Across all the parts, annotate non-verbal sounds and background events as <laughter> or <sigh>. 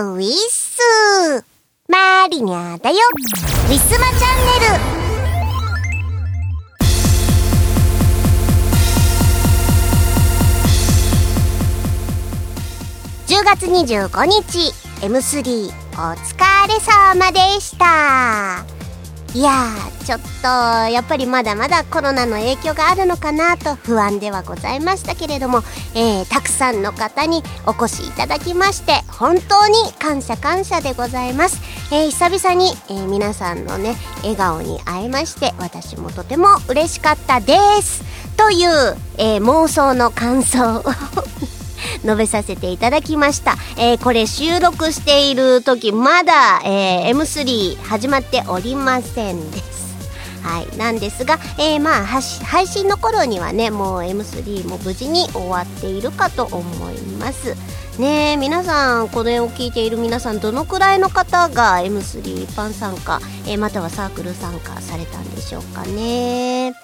ウィス。マリニャだよ。ウィスマチャンネル。10月25日 M3 お疲れ様でした。いやーちょっとやっぱりまだまだコロナの影響があるのかなと不安ではございましたけれども、えー、たくさんの方にお越しいただきまして本当に感謝感謝でございます、えー、久々に、えー、皆さんのね笑顔に会えまして私もとても嬉しかったです。という、え妄想の感想を述べさせていただきました。えー、これ収録している時まだ、えー、M3 始まっておりませんです。はい、なんですが、えー、まあ配信の頃にはねもう M3 も無事に終わっているかと思いますね皆さんこれを聞いている皆さんどのくらいの方が M3 一般参加、えー、またはサークル参加されたんでしょうかね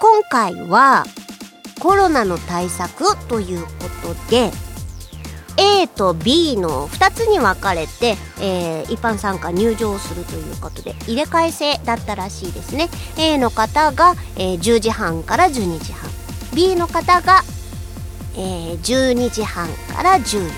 今回はコロナの対策ということで A と B の2つに分かれて、えー、一般参加入場するということで入れ替え制だったらしいですね。A の方が、えー、10時半から12時半。B の方が、えー、12時半から14時半。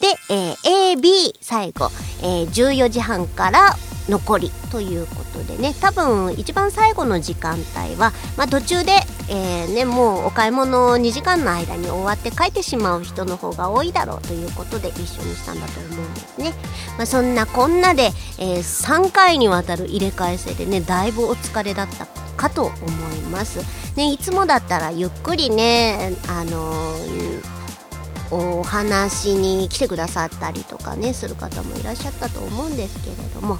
で、えー、AB 最後、えー、14時半から残りということでね。多分一番最後の時間帯は、まあ、途中で、えーね、もうお買い物を2時間の間に終わって帰ってしまう人の方が多いだろうということで一緒にしたんだと思うんですね、まあ、そんなこんなで、えー、3回にわたる入れ替え制でねだいぶお疲れだったかと思います、ね、いつもだったらゆっくりねあのーお話に来てくださったりとかねする方もいらっしゃったと思うんですけれども。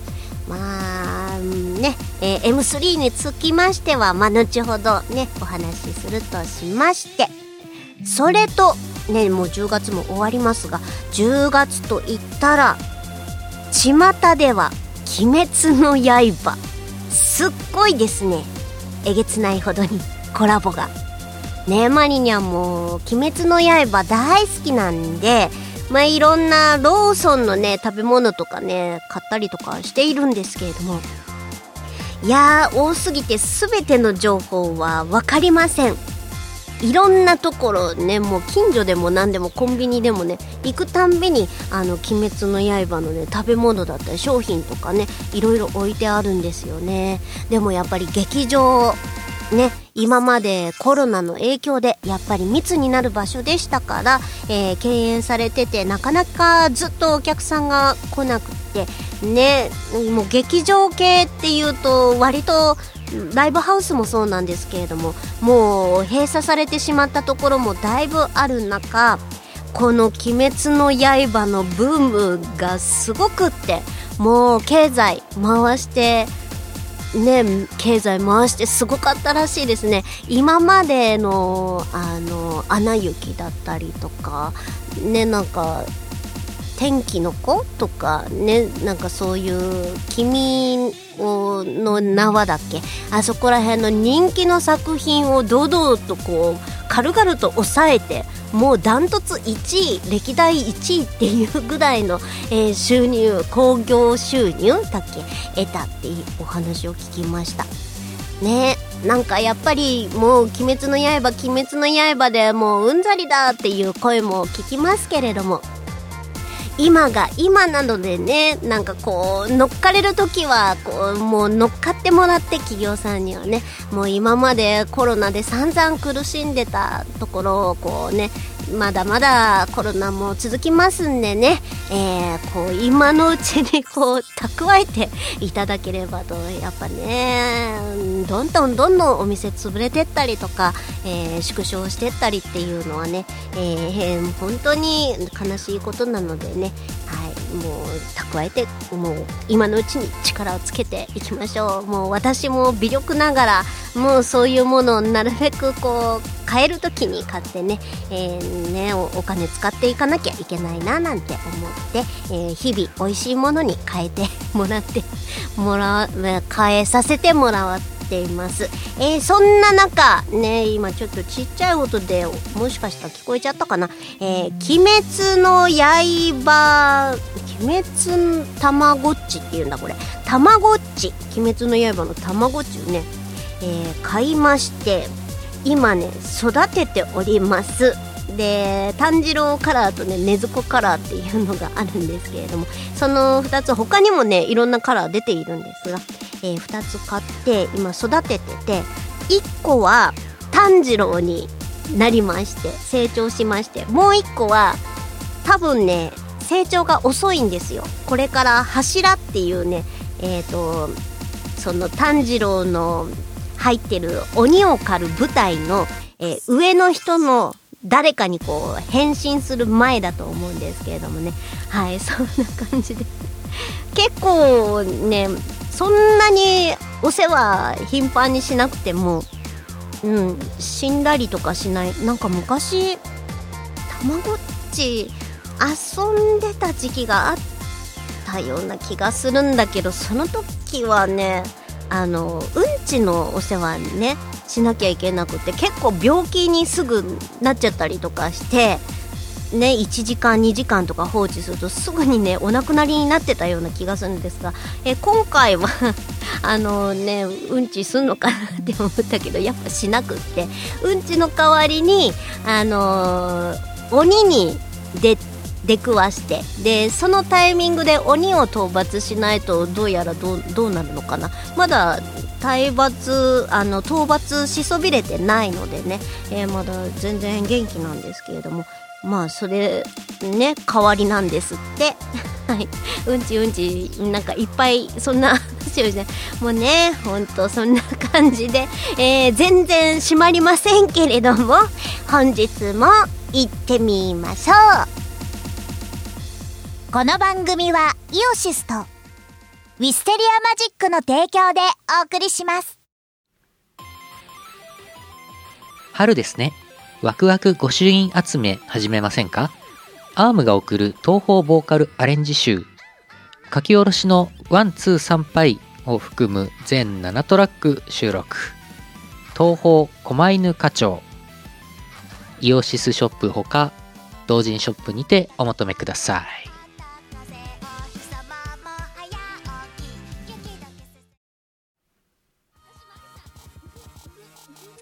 まあね、えー、M3 につきましては、まあ、後ほどねお話しするとしましてそれとねもう10月も終わりますが10月と言ったら巷では「鬼滅の刃」すっごいですね。えげつないほどにコラボが。ねマリニャンも「鬼滅の刃」大好きなんでまあいろんなローソンのね食べ物とかね買ったりとかしているんですけれども。いやー多すぎて全ての情報は分かりません。いろんなところねもう近所でも何でもコンビニでもね行くたんびにあの「鬼滅の刃」のね食べ物だったり商品とかねいろいろ置いてあるんですよね。でもやっぱり劇場ね今までコロナの影響でやっぱり密になる場所でしたから、えー、敬遠されててなかなかずっとお客さんが来なくてねもう劇場系っていうと割とライブハウスもそうなんですけれどももう閉鎖されてしまったところもだいぶある中この「鬼滅の刃」のブームがすごくってもう経済回してね、経済回してすごかったらしいですね。今までのあの「アナ雪」だったりとかねなんか「天気の子」とかねなんかそういう「君の名は」だっけ？あそこら辺の人気の作品を堂々とこう軽々と抑えてもうダントツ1位歴代1位っていうぐらいの、えー、収入興行収入だっけ？得たっていうお話を聞きました。ねなんかやっぱりもう「鬼滅の刃」「鬼滅の刃」でもううんざりだっていう声も聞きますけれども。今が今なのでねなんかこう乗っかれる時はこうもう乗っかってもらって企業さんにはねもう今までコロナで散々苦しんでたところをこうねまだまだコロナも続きますんでね、えー、こう今のうちにこう蓄えていただければとやっぱねどんどんどんどんお店潰れてったりとか、えー、縮小してったりっていうのはね、えー、本当に悲しいことなのでね、は、もう蓄えてもう今のうちに力をつけていきましょう。もう私も微力ながらもうそういうものをなるべくこう買える時に買ってね,、えーねお、お金使っていかなきゃいけないななんて思って、えー、日々美味しいものに変えてもらってもら変えさせてもらってています、えー、そんな中ね今ちょっとちっちゃい音でもしかしたら聞こえちゃったかな「えー、鬼滅の刃」鬼滅たまごっちっていうんだこれ。たまごっち。鬼滅の刃のたまごっちをね、えー、買いまして今ね育てております。で炭治郎カラーとね禰豆子カラーっていうのがあるんですけれどもその2つ他にもねいろんなカラー出ているんですが、えー、2つ買って今育ててて1個は炭治郎になりまして成長しましてもう1個は多分ね成長が遅いんですよ。これから柱っていうねえっ、ー、とその炭治郎の入ってる鬼を狩る舞台の、えー、上の人の誰かにこう変身する前だと思うんですけれどもね。はいそんな感じで。結構ねそんなにお世話頻繁にしなくてもうん死んだりとかしない。なんか昔たまごっち遊んでた時期があったような気がするんだけどその時はねあのうんちのお世話ねしなきゃいけなくて結構病気にすぐなっちゃったりとかしてね1時間2時間とか放置するとすぐにねお亡くなりになってたような気がするんですがえ今回は <laughs> あのねうんちすんのかなって思ったけどやっぱしなくってうんちの代わりにあの、鬼に出出くわしてでそのタイミングで鬼を討伐しないとどうやらどうなるのかな。まだ体罰あの討伐しそびれてないのでね、えー、まだ全然元気なんですけれども。まあそれね代わりなんですって。<laughs> はい。うんちうんちなんかいっぱいそんな話をしてもうねほんとそんな感じで、えー、全然閉まりませんけれども本日も行ってみましょう。この番組はイオシスとウィステリアマジックの提供でお送りします。春ですね。ワクワク御朱印集め始めませんか？アームが送る東方ボーカルアレンジ集。書き下ろしのワンツー参拝を含む全7トラック収録。東方狛犬課長。イオシスショップほか同人ショップにてお求めください。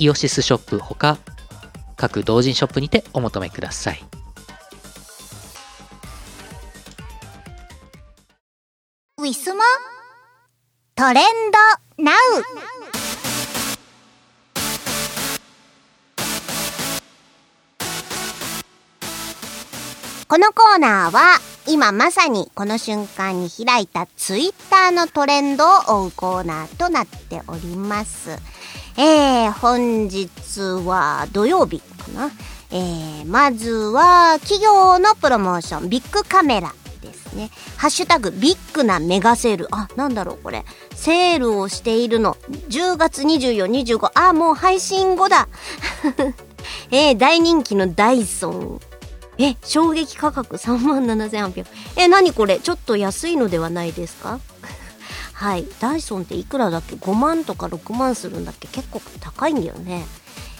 イオシスショップほか各同人ショップにてお求めください。ウィスマトレンドナウ。このコーナーは今まさにこの瞬間に開いたツイッターのトレンドを追うコーナーとなっております。えー、本日は土曜日かな。えー、まずは企業のプロモーション、ビッグカメラですね。ハッシュタグ、ビッグなメガセール。あ、なんだろうこれ。セールをしているの。10月24、25。あ、もう配信後だ。<laughs> えー、大人気のダイソン。え、衝撃価格37,800。え、何これ？ちょっと安いのではないですか？はいダイソンっていくらだっけ？5万とか6万するんだっけ？結構高いんだよね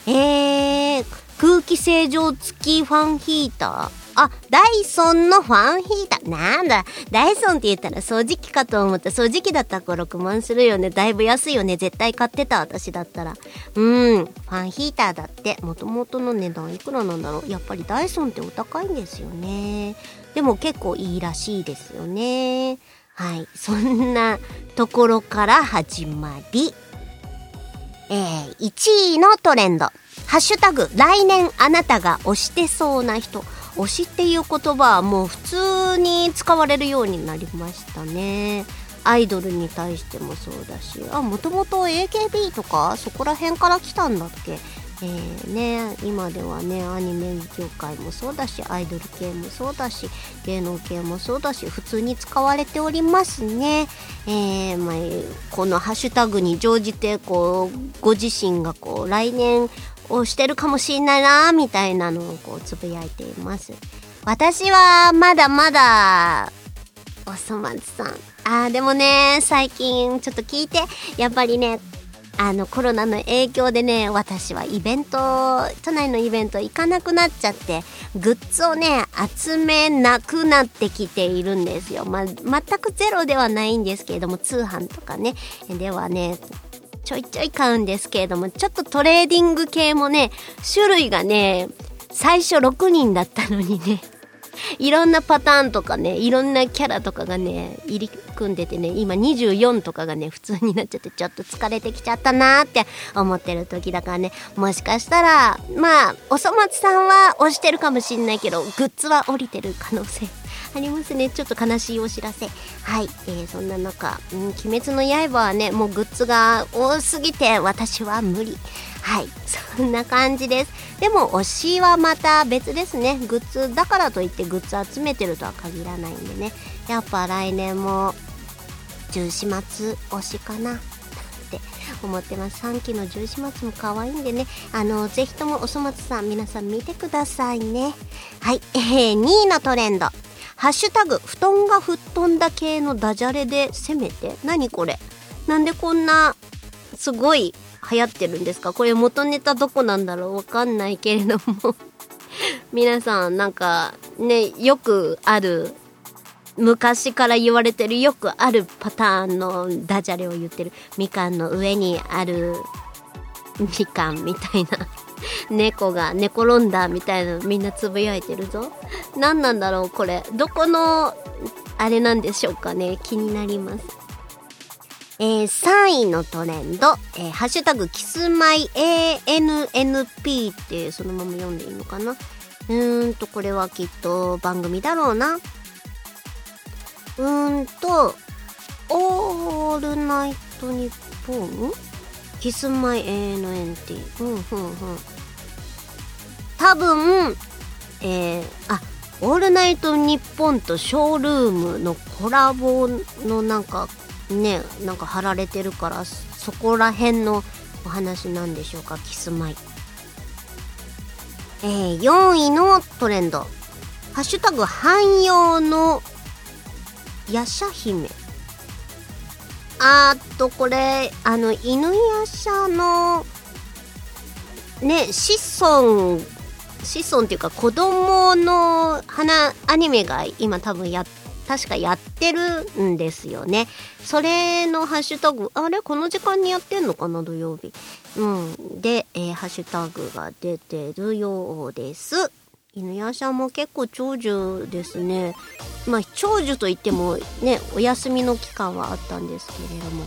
えー、空気清浄付きファンヒーター？あ、ダイソンのファンヒーター。なんだ、ダイソンって言ったら掃除機かと思った。掃除機だったら6万するよね。だいぶ安いよね。絶対買ってた、私だったら。うん、ファンヒーターだって。もともとの値段いくらなんだろう？やっぱりダイソンってお高いんですよね。でも結構いいらしいですよね。はい。そんなところから始まり、えー、1位のトレンド。ハッシュタグ、来年あなたが推してそうな人。推しっていう言葉はもう普通に使われるようになりましたね。アイドルに対してもそうだし、あ、もともと AKB とかそこら辺から来たんだっけ？えー、ね、今ではねアニメ業界もそうだしアイドル系もそうだし芸能系もそうだし普通に使われておりますね、えー、まあ、このハッシュタグに乗じてこうご自身がこう来年をしてるかもしれないなみたいなのをこうつぶやいています。私はまだまだおそ松さん。あーでもね最近ちょっと聞いてやっぱりねあのコロナの影響でね私はイベント都内のイベント行かなくなっちゃってグッズをね集めなくなってきているんですよ、ま、全くゼロではないんですけれども通販とかね。ではねちょいちょい買うんですけれどもちょっとトレーディング系もね種類がね最初6人だったのにね。いろんなパターンとかねいろんなキャラとかがね入り組んでてね今24とかがね普通になっちゃってちょっと疲れてきちゃったなーって思ってる時だからねもしかしたらまあおそ松さんは押してるかもしんないけどグッズは降りてる可能性ありますね。ちょっと悲しいお知らせ。はい、えー、そんな中「うん、鬼滅の刃」はねもうグッズが多すぎて私は無理。はいそんな感じです。でも推しはまた別ですね。グッズだからといってグッズ集めてるとは限らないんでね。やっぱ来年も十四末推しかな。って思ってます。3期の十四末も可愛いんでね。あのぜひともおそ松さん皆さん見てくださいね。はい、えー、2位のトレンド。ハッシュタグ布団が吹っ飛んだ系のダジャレで攻めて。何これ。なんでこんなすごい流行ってるんですか？これ元ネタどこなんだろう？わかんないけれども。<laughs> 皆さんなんかねよくある昔から言われてるよくあるパターンのダジャレを言ってる。みかんの上にあるみかんみたいな。<laughs> 猫が寝転んだみたいなみんなつぶやいてるぞ。何なんだろうこれ。どこのあれなんでしょうかね。気になります。えー、3位のトレンド、えー、ハッシュタグキスマイ ANNP ってそのまま読んでいいのかな？うーんと、これはきっと番組だろうな。うーんと、オールナイトニッポン？キスマイ ANNT。うん、うん、うん。多分、えー、あ、オールナイトニッポンとショールームのコラボのなんかねなんか貼られてるからそこら辺のお話なんでしょうかキスマイ。えー、4位のトレンド「ハッシュタグ汎用のヤシャ姫」あーとこれあの犬ヤシャのね子孫子孫っていうか子供の花アニメが今多分やって確かやってるんですよね。それのハッシュタグ、あれ？この時間にやってんのかな？土曜日。うん。で、えー、ハッシュタグが出てるようです。犬屋さんも結構長寿ですね。まあ、長寿といってもね、お休みの期間はあったんですけれども。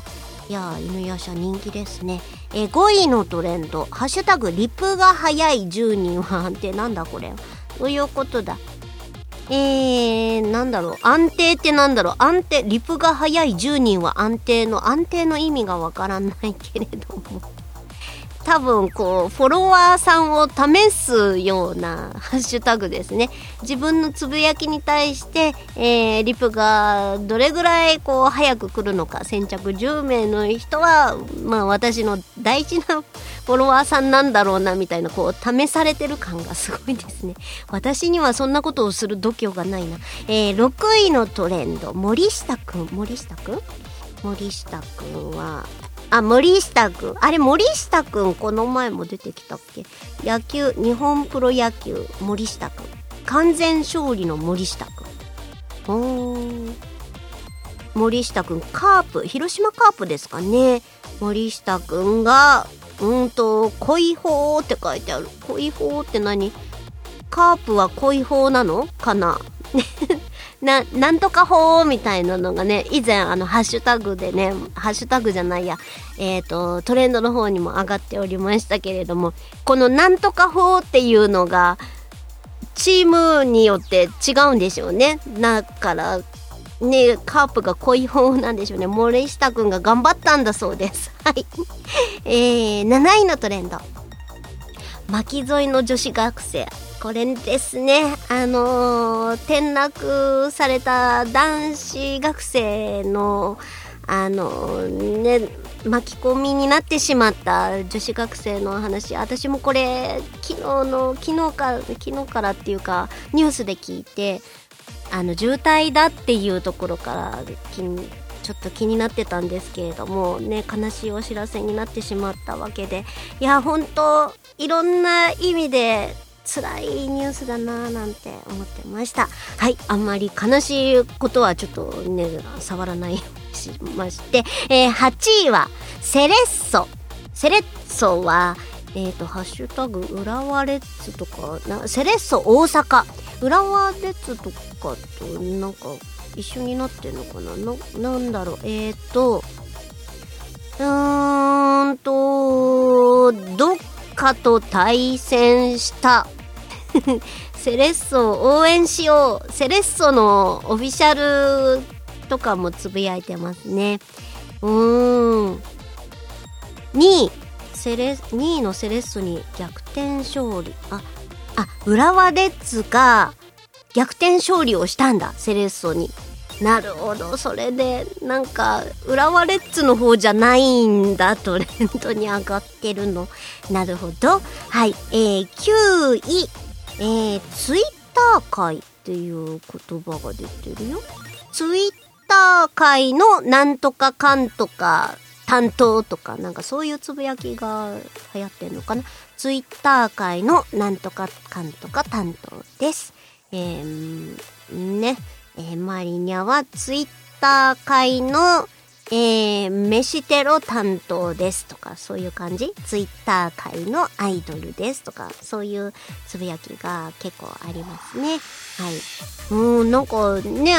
いや犬屋舎人気ですね。えー、5位のトレンド、ハッシュタグ、リプが早い10人はってなんだこれ？どういうことだえー、なんだろう。安定ってなんだろう。安定リプが早い10人は安定の安定の意味がわからないけれども。多分こうフォロワーさんを試すようなハッシュタグですね。自分のつぶやきに対して、えー、リプがどれぐらいこう早く来るのか先着10名の人はまあ私の大事な <laughs> フォロワーさんなんだろうなみたいなこう試されてる感がすごいですね。私にはそんなことをする度胸がないな、えー、6位のトレンド森下くん。森下くん？森下くんはあ、森下くん。あれ、森下くん、この前も出てきたっけ？野球、日本プロ野球、森下くん。完全勝利の森下くん。おー森下くんカープ。広島カープですかね。森下くんがうんと恋法って書いてある。恋法って何？カープは恋法なの？かな？な、なんとか法みたいなのがね、以前あの、ハッシュタグでね、ハッシュタグじゃないや、えっ、ー、と、トレンドの方にも上がっておりましたけれども、このなんとか法っていうのが、チームによって違うんでしょうね。だから、ね、カープが恋法なんでしょうね。森下くんが頑張ったんだそうです。<laughs> はい。えー、7位のトレンド。巻き添いの女子学生。これですね、あのー、転落された男子学生の、あのー、ね、巻き込みになってしまった女子学生の話、私もこれ、昨日の、昨日か、昨日からっていうか、ニュースで聞いて、あの、渋滞だっていうところから、ちょっと気になってたんですけれども、ね、悲しいお知らせになってしまったわけで、いや、本当いろんな意味で、辛いニュースだなーなんて思ってましたはいあんまり悲しいことはちょっとね触らないようにしまして、えー、8位はセレッソセレッソはえっ、ー、と、ハッシュタグ、浦和レッズとか、なセレッソ大阪。浦和レッズとかと、なんか、一緒になってんのかな？な、なんだろう。えっ、ー、と、うーんと、どっかと対戦した。<laughs> セレッソを応援しよう。セレッソのオフィシャルとかもつぶやいてますね。うーん。2位セレ2位のセレッソに逆転勝利。ああ浦和レッズが逆転勝利をしたんだ。セレッソに。なるほど。それでなんか浦和レッズの方じゃないんだトレンドに上がってるの。なるほど。はい。えー、9位。えー、ツイッター界っていう言葉が出てるよ。ツイッター界のなんとかかんとか担当とかなんかそういうつぶやきが流行ってんのかな。ツイッター界のなんとかかんとか担当です。えー、ね。えー、マリニャはツイッター界の、えー、飯テロ担当ですとか、そういう感じ？ツイッター界のアイドルですとか、そういうつぶやきが結構ありますね。はい。うん、なんかね、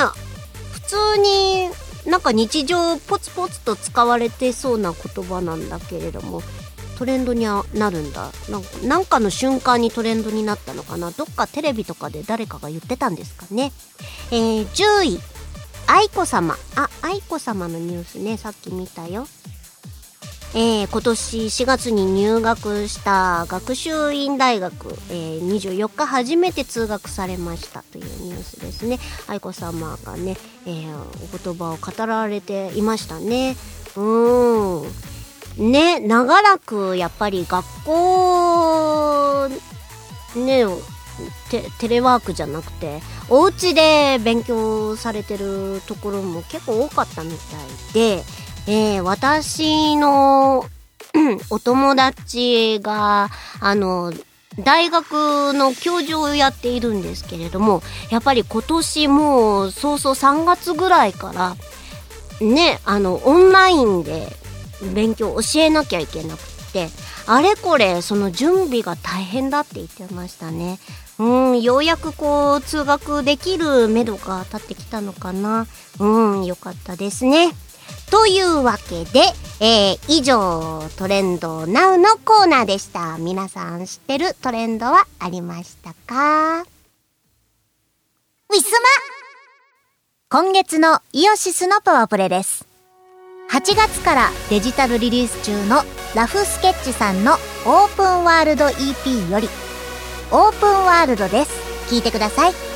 普通になんか日常ポツポツと使われてそうな言葉なんだけれども、トレンドになるんだ。なんかの瞬間にトレンドになったのかな？どっかテレビとかで誰かが言ってたんですかね？えー、10位。愛子様。あ愛子様のニュースね。さっき見たよ。えー、今年4月に入学した学習院大学、えー、24日初めて通学されましたというニュースですね。愛子様がね、えー、お言葉を語られていましたね。うーん。ね、長らくやっぱり学校、ね、テテレワークじゃなくて、お家で勉強されてるところも結構多かったみたいで、えー、私の <clears throat> お友達が、あの、大学の教授をやっているんですけれども、やっぱり今年もう早々3月ぐらいから、ね、あの、オンラインで勉強教えなきゃいけなくってあれこれその準備が大変だって言ってましたね。うんようやくこう通学できるめどが立ってきたのかな。うんよかったですね。というわけで、えー、以上トレンド NOW のコーナーでした。皆さん知ってるトレンドはありましたか？ウィスマ。今月のイオシスのパワープレです8月からデジタルリリース中のラフスケッチさんのオープンワールド EP よりオープンワールドです。聞いてください。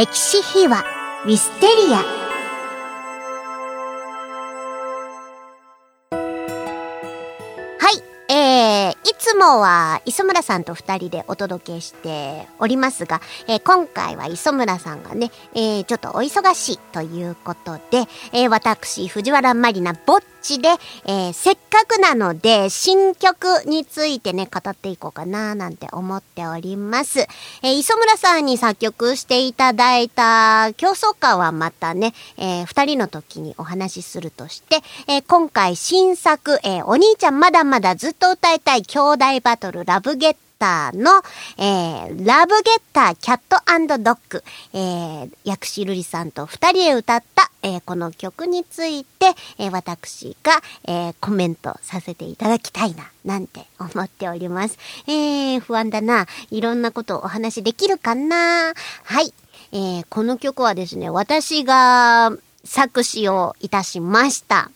歴史秘話ウィステリア。さんと二人でお届けしておりますが、えー今回は磯村さんがね、えーちょっとお忙しいということで、えー私、藤原まりなぼっちで、えせっかくなので、新曲についてね、語っていこうかな、なんて思っております。え磯村さんに作曲していただいた競争歌はまたね、えー二人の時にお話しするとして、え今回新作、えお兄ちゃんまだまだずっと歌いたい兄弟バトルラブゲッターの、えーラブゲッターキャットドッグ、えー、薬師瑠璃さんと二人で歌った、えーこの曲について、えー私が、えーコメントさせていただきたいな、なんて思っております。えー、不安だな。いろんなことをお話しできるかな？はい。えーこの曲はですね、私が作詞をいたしました。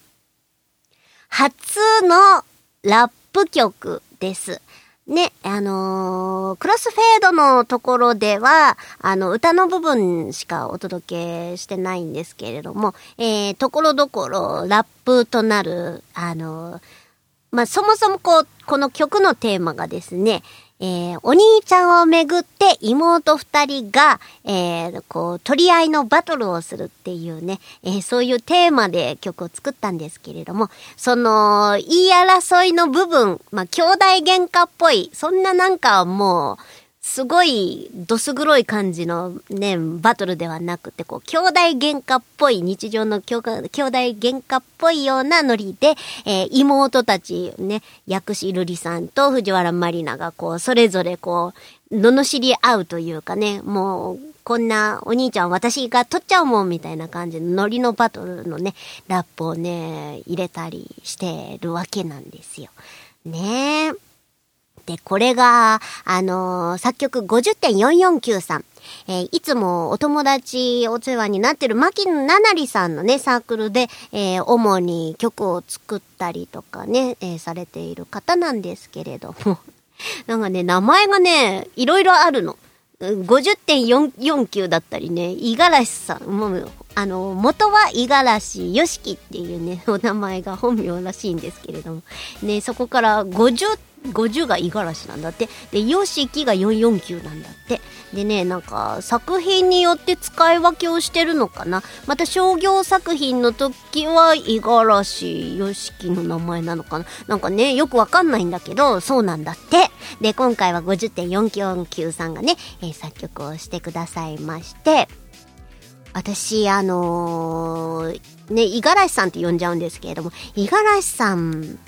初のラップ曲です。ね、あのークロスフェードのところでは、あの、歌の部分しかお届けしてないんですけれども、えー、ところどころラップとなる、あのーまあ、そもそもこう、この曲のテーマがですね、えー、お兄ちゃんをめぐって妹二人が、えー、こう、取り合いのバトルをするっていうね、えーそういうテーマで曲を作ったんですけれども、その、言い争いの部分、まあ、兄弟喧嘩っぽい、そんななんかもう、すごい、どす黒い感じのね、バトルではなくて、こう、兄弟喧嘩っぽい、日常の兄弟兄弟喧嘩っぽいようなノリで、えー妹たちね、薬師瑠璃さんと藤原まりなが、こう、それぞれこう、罵り合うというかね、もう、こんなお兄ちゃん私が取っちゃうもんみたいな感じのノリのバトルのね、ラップをね、入れたりしてるわけなんですよ。ねえ。で、これが、あのー作曲50.449さん。えーいつもお友達お世話になってる牧野七里さんのね、サークルで、えー主に曲を作ったりとかね、えーされている方なんですけれども。<laughs> なんかね、名前がね、いろいろあるの。50.49だったりね、五十嵐さん、もう、あの、元は五十嵐よしきっていうね、お名前が本名らしいんですけれども、ね、そこから50、50が五十嵐なんだって。で、よしきが449なんだって。でね、なんか、作品によって使い分けをしてるのかな。また商業作品の時は、五十嵐よしきの名前なのかな。なんかね、よくわかんないんだけど、そうなんだって。で、今回は50.449さんがね、えー作曲をしてくださいまして、私、あのーね、五十嵐さんって呼んじゃうんですけれども、五十嵐さん、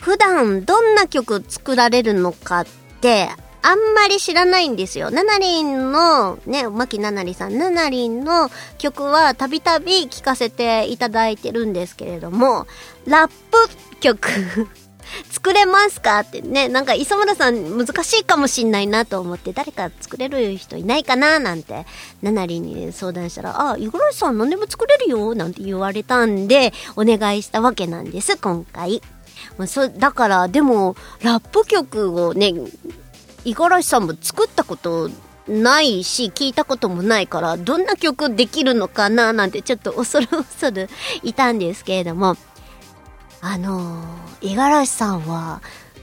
普段どんな曲作られるのかって、あんまり知らないんですよ。ナナリンの、ね、牧ナナリさん、ナナリンの曲はたびたび聴かせていただいてるんですけれども、ラップ曲、<laughs> 作れますかってね、なんか磯村さん難しいかもしんないなと思って、誰か作れる人いないかななんて、ナナリンに相談したら、あ、五十嵐さん何でも作れるよなんて言われたんで、お願いしたわけなんです、今回。まあ、そだから、でも、ラップ曲をね、五十嵐さんも作ったことないし、聞いたこともないから、どんな曲できるのかななんてちょっと恐る恐るいたんですけれども、あの、五十嵐さんは、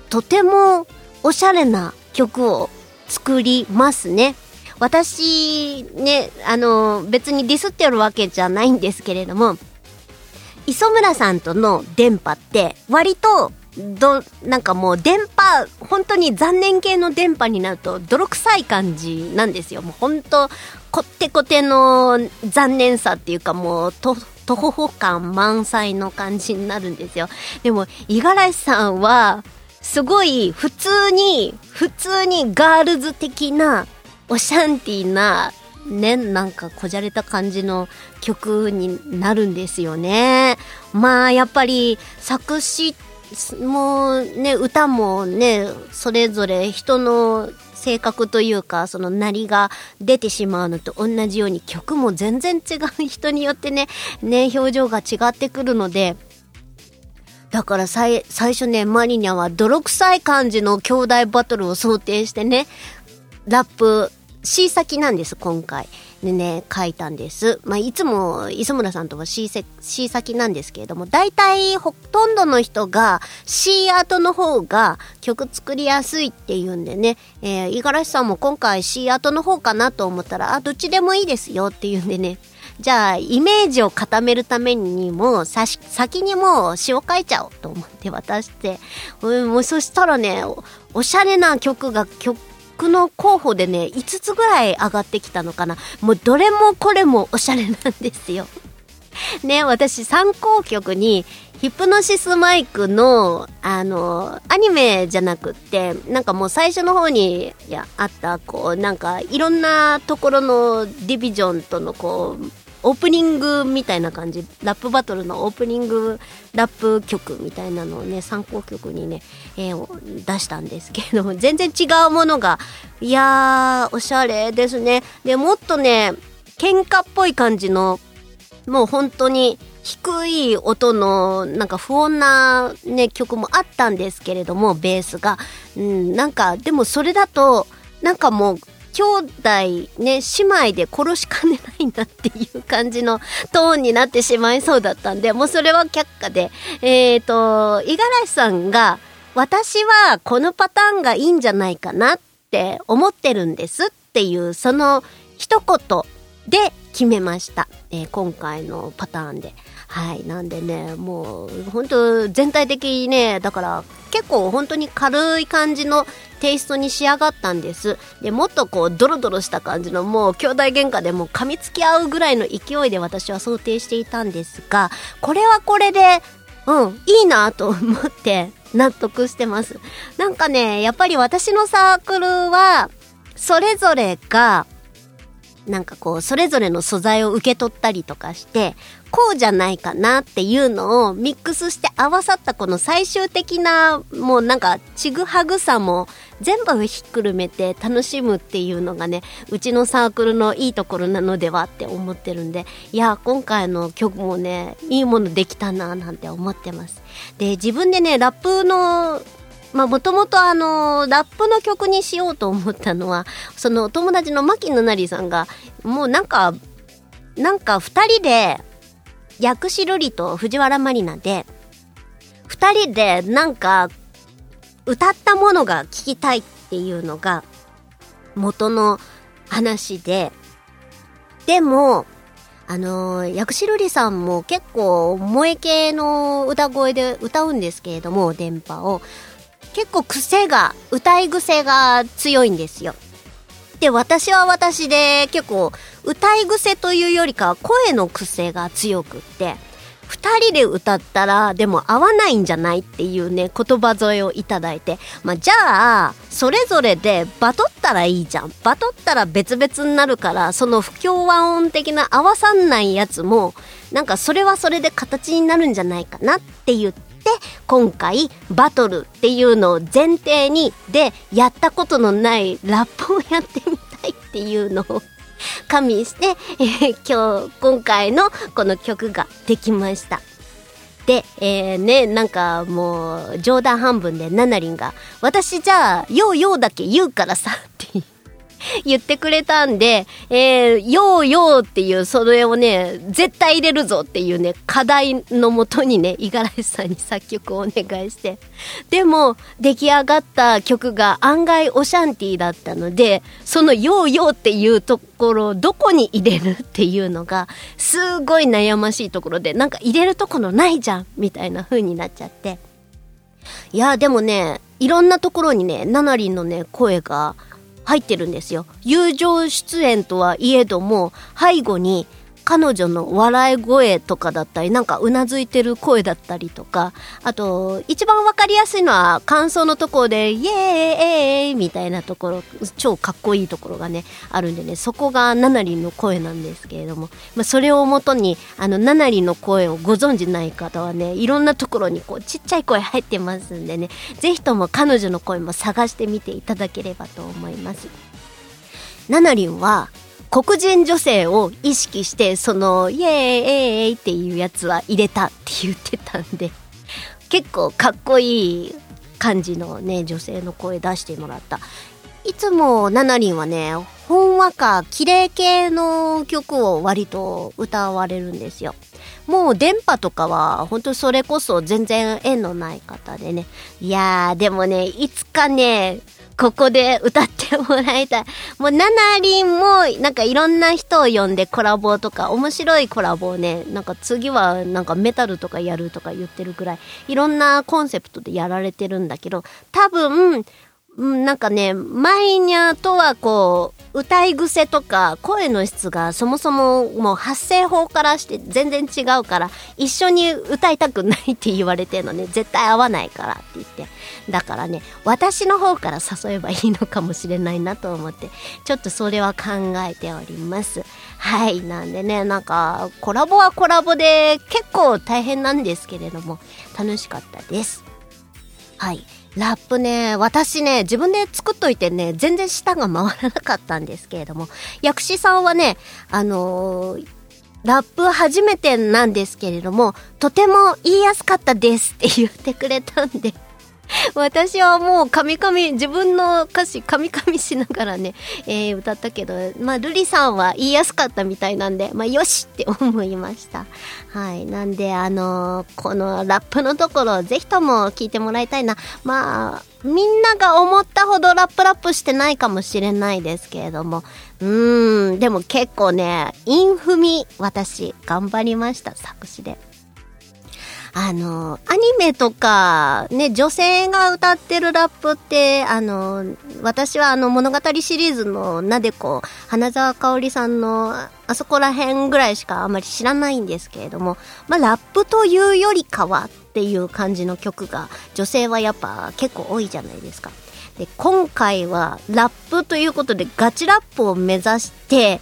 とてもおしゃれな曲を作りますね。私、ね、あの別にディスってるわけじゃないんですけれども、磯村さんとの電波って割とどなんかもう電波本当に残念系の電波になると泥臭い感じなんですよ。もう本当こってこての残念さっていうかもうと徒歩感満載の感じになるんですよ。でも五十嵐さんはすごい普通に普通にガールズ的なオシャンティーなね、なんかこじゃれた感じの曲になるんですよね。まあやっぱり作詞もね、歌もね、それぞれ人の性格というか、そのなりが出てしまうのと同じように曲も全然違う人によってね、ね、表情が違ってくるので、だから最最初ね、マリニャは泥臭い感じの兄弟バトルを想定してね、ラップ C 先なんです、今回。でね、書いたんです。まあ、いつも磯村さんとは C, せ C 先なんですけれども、大体ほとんどの人が C アートの方が曲作りやすいっていうんでね、えー、五十嵐さんも今回 C アートの方かなと思ったら、あ、どっちでもいいですよっていうんでね、じゃあ、イメージを固めるためにも、さし、先にもう詩を書いちゃおうと思って渡して、うん、もうそしたらね、おおしゃれな曲が、曲の候補でね、5つぐらい上がってきたのかな。もうどれもこれもおしゃれなんですよ。ね、私参考曲に、ヒプノシスマイクの、あの、アニメじゃなくって、なんかもう最初の方にいやあった、こう、なんかいろんなところのディビジョンとのこう、オープニングみたいな感じ、ラップバトルのオープニングラップ曲みたいなのをね、参考曲にね、えー出したんですけれども、全然違うものが、いやー、おしゃれですね。で、もっとね、喧嘩っぽい感じの、もう本当に低い音のなんか不穏なね曲もあったんですけれどもベースが、うん、なんかでもそれだとなんかもう兄弟ね姉妹で殺しかねないなっていう感じのトーンになってしまいそうだったんでもうそれは却下で。えっ、と五十嵐さんが私はこのパターンがいいんじゃないかなって思ってるんですっていうその一言で決めました、えー今回のパターンで。はいなんでねもう本当全体的にねだから結構本当に軽い感じのテイストに仕上がったんですでもっとこうドロドロした感じのもう兄弟喧嘩でも噛みつき合うぐらいの勢いで私は想定していたんですがこれはこれでうん、いいなと思って納得してます。なんかね、やっぱり私のサークルは、それぞれが、なんかこう、それぞれの素材を受け取ったりとかして、こうじゃないかなっていうのをミックスして合わさったこの最終的な、もうなんか、ちぐはぐさも全部ひっくるめて楽しむっていうのがね、うちのサークルのいいところなのではって思ってるんで、いや、今回の曲もね、いいものできたななんて思ってます。で、自分でね、ラップのまあ、もともとあの、ラップの曲にしようと思ったのは、その友達の牧野成さんが、もうなんか、なんか二人で、薬師瑠璃と藤原まりなで、二人でなんか、歌ったものが聞きたいっていうのが、元の話で、でも、あのー、薬師瑠璃さんも結構萌え系の歌声で歌うんですけれども、電波を。結構癖が、歌い癖が強いんですよ。で、私は私で結構歌い癖というよりかは声の癖が強くって、二人で歌ったらでも合わないんじゃないっていうね、言葉添えをいただいて、まあ、じゃあ、それぞれでバトったらいいじゃん。バトったら別々になるから、その不協和音的な合わさんないやつも、なんかそれはそれで形になるんじゃないかなって言って、今回バトルっていうのを前提にでやったことのないラップをやってみたいっていうのを <laughs> 加味して、えー今日今回のこの曲ができました。で、えーね、なんかもう冗談半分でナナリンが「私じゃあ「ようよう」だけ言うからさ」って言って <laughs> 言ってくれたんで、えー、ようようっていうそれをね、絶対入れるぞっていうね、課題のもとにね、五十嵐さんに作曲をお願いして。でも、出来上がった曲が案外オシャンティだったので、そのようようっていうところをどこに入れるっていうのが、すごい悩ましいところで、なんか入れるところないじゃんみたいな風になっちゃって。いや、でもね、いろんなところにね、ナナリンのね、声が入ってるんですよ。友情出演とはいえども、背後に彼女の笑い声とかだったり、なんかうなずいてる声だったりとか、あと、一番わかりやすいのは感想のところで、イエーイエーイみたいなところ、超かっこいいところがね、あるんでね、そこがナナリンの声なんですけれども、まあ、それをもとに、あの、ナナリンの声をご存知ない方はね、いろんなところにこう、ちっちゃい声入ってますんでね、ぜひとも彼女の声も探してみていただければと思います。ナナリンは黒人女性を意識してそのイエーイエーイっていうやつは入れたって言ってたんで <laughs> 結構かっこいい感じのね女性の声出してもらったいつもナナリンはね、ほんわか、綺麗系の曲を割と歌われるんですよ。もう電波とかは、本当それこそ全然縁のない方でね。いやー、でもね、いつかね、ここで歌ってもらいたい。もう、ナナリンも、なんかいろんな人を呼んでコラボとか、面白いコラボをね、なんか次はなんかメタルとかやるとか言ってるくらい、いろんなコンセプトでやられてるんだけど、多分、なんかね、マイニャとはこう、歌い癖とか声の質がそもそももう発声法からして全然違うから、一緒に歌いたくないって言われてるのね、絶対合わないからって言って。だからね、私の方から誘えばいいのかもしれないなと思って、ちょっとそれは考えております。はい、なんでね、なんか、コラボはコラボで結構大変なんですけれども、楽しかったです。はい。ラップね、私ね、自分で作っといてね、全然舌が回らなかったんですけれども、薬師さんはね、あのー、ラップ初めてなんですけれども、とても言いやすかったですって言ってくれたんで <laughs> 私はもうカミカミ、自分の歌詞カミカミしながらね、えー、歌ったけど、まあ、ルリさんは言いやすかったみたいなんで、まあ、よしって思いました。はい。なんで、あのー、このラップのところ、ぜひとも聞いてもらいたいな。まあ、みんなが思ったほどラップラップしてないかもしれないですけれども、うーん、でも結構ね、インフミ、私、頑張りました、作詞で。あの、アニメとか、ね、女性が歌ってるラップって、あの、私はあの物語シリーズのなでこ、花澤香織さんのあそこら辺ぐらいしかあまり知らないんですけれども、まあ、ラップというよりかはっていう感じの曲が、女性はやっぱ結構多いじゃないですか。で、今回はラップということでガチラップを目指して、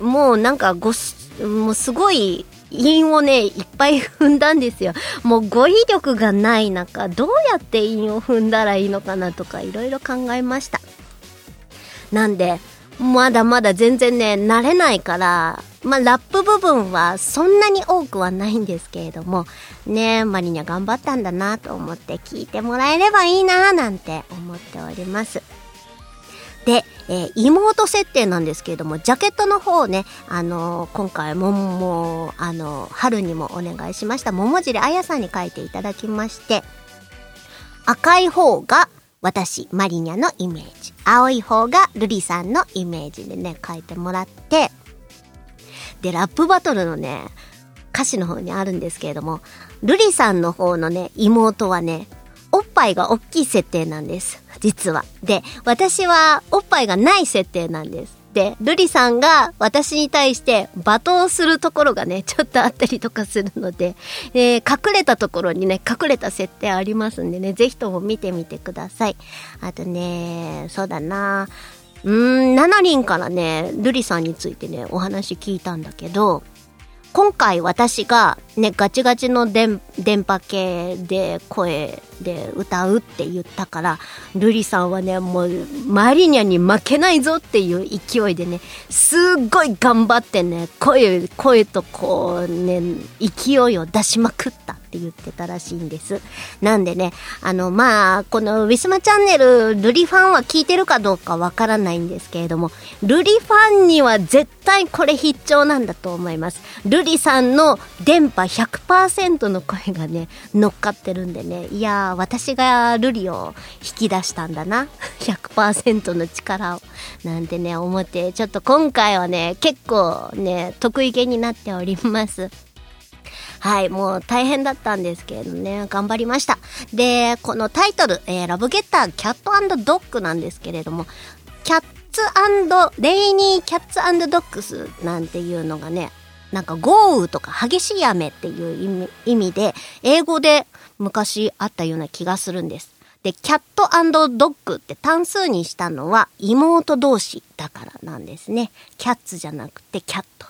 もうなんかごもうすごい韻をね、いっぱい踏んだんですよ。もう語彙力がない中、どうやって韻を踏んだらいいのかなとか、いろいろ考えました。なんで、まだまだ全然ね、慣れないから、まあ、ラップ部分はそんなに多くはないんですけれども、ねマリニャ頑張ったんだなと思って聞いてもらえればいいななんて思っております。で、えー、妹設定なんですけれども、ジャケットの方ね、あのー、今回もも、あのー、春にもお願いしました、桃尻あやさんに書いていただきまして、赤い方が私、マリニャのイメージ。青い方がルリさんのイメージでね、書いてもらって、で、ラップバトルのね、歌詞の方にあるんですけれども、ルリさんの方のね、妹はね、おっぱいが大きい設定なんです。実は。で、私はおっぱいがない設定なんです。で、ルリさんが私に対して罵倒するところがね、ちょっとあったりとかするので、えー、隠れたところにね、隠れた設定ありますんでね、ぜひとも見てみてください。あとね、そうだなうーん、ナナリンからね、ルリさんについてね、お話聞いたんだけど、今回私がね、ガチガチの電波系で声で歌うって言ったから、ルリさんはね、もうマリニャに負けないぞっていう勢いでね、すっごい頑張ってね、声、声とこうね、勢いを出しまくった。って言ってたらしいんです。なんでね、あの、まあ、このウィスマチャンネル、ルリファンは聞いてるかどうかわからないんですけれども、ルリファンには絶対これ必聴なんだと思います。ルリさんの電波100%の声がね、乗っかってるんでね、いやー、私がルリを引き出したんだな。100%の力を。なんてね、思って、ちょっと今回はね、結構ね、得意げになっております。はい、もう大変だったんですけれどね、頑張りました。で、このタイトル、えー、ラブゲッターキャットドッグなんですけれども、キャッツレイニーキャッツドッグスなんていうのがね、なんか豪雨とか激しい雨っていう意味で、英語で昔あったような気がするんです。で、キャットドッグって単数にしたのは妹同士だからなんですね。キャッツじゃなくてキャット。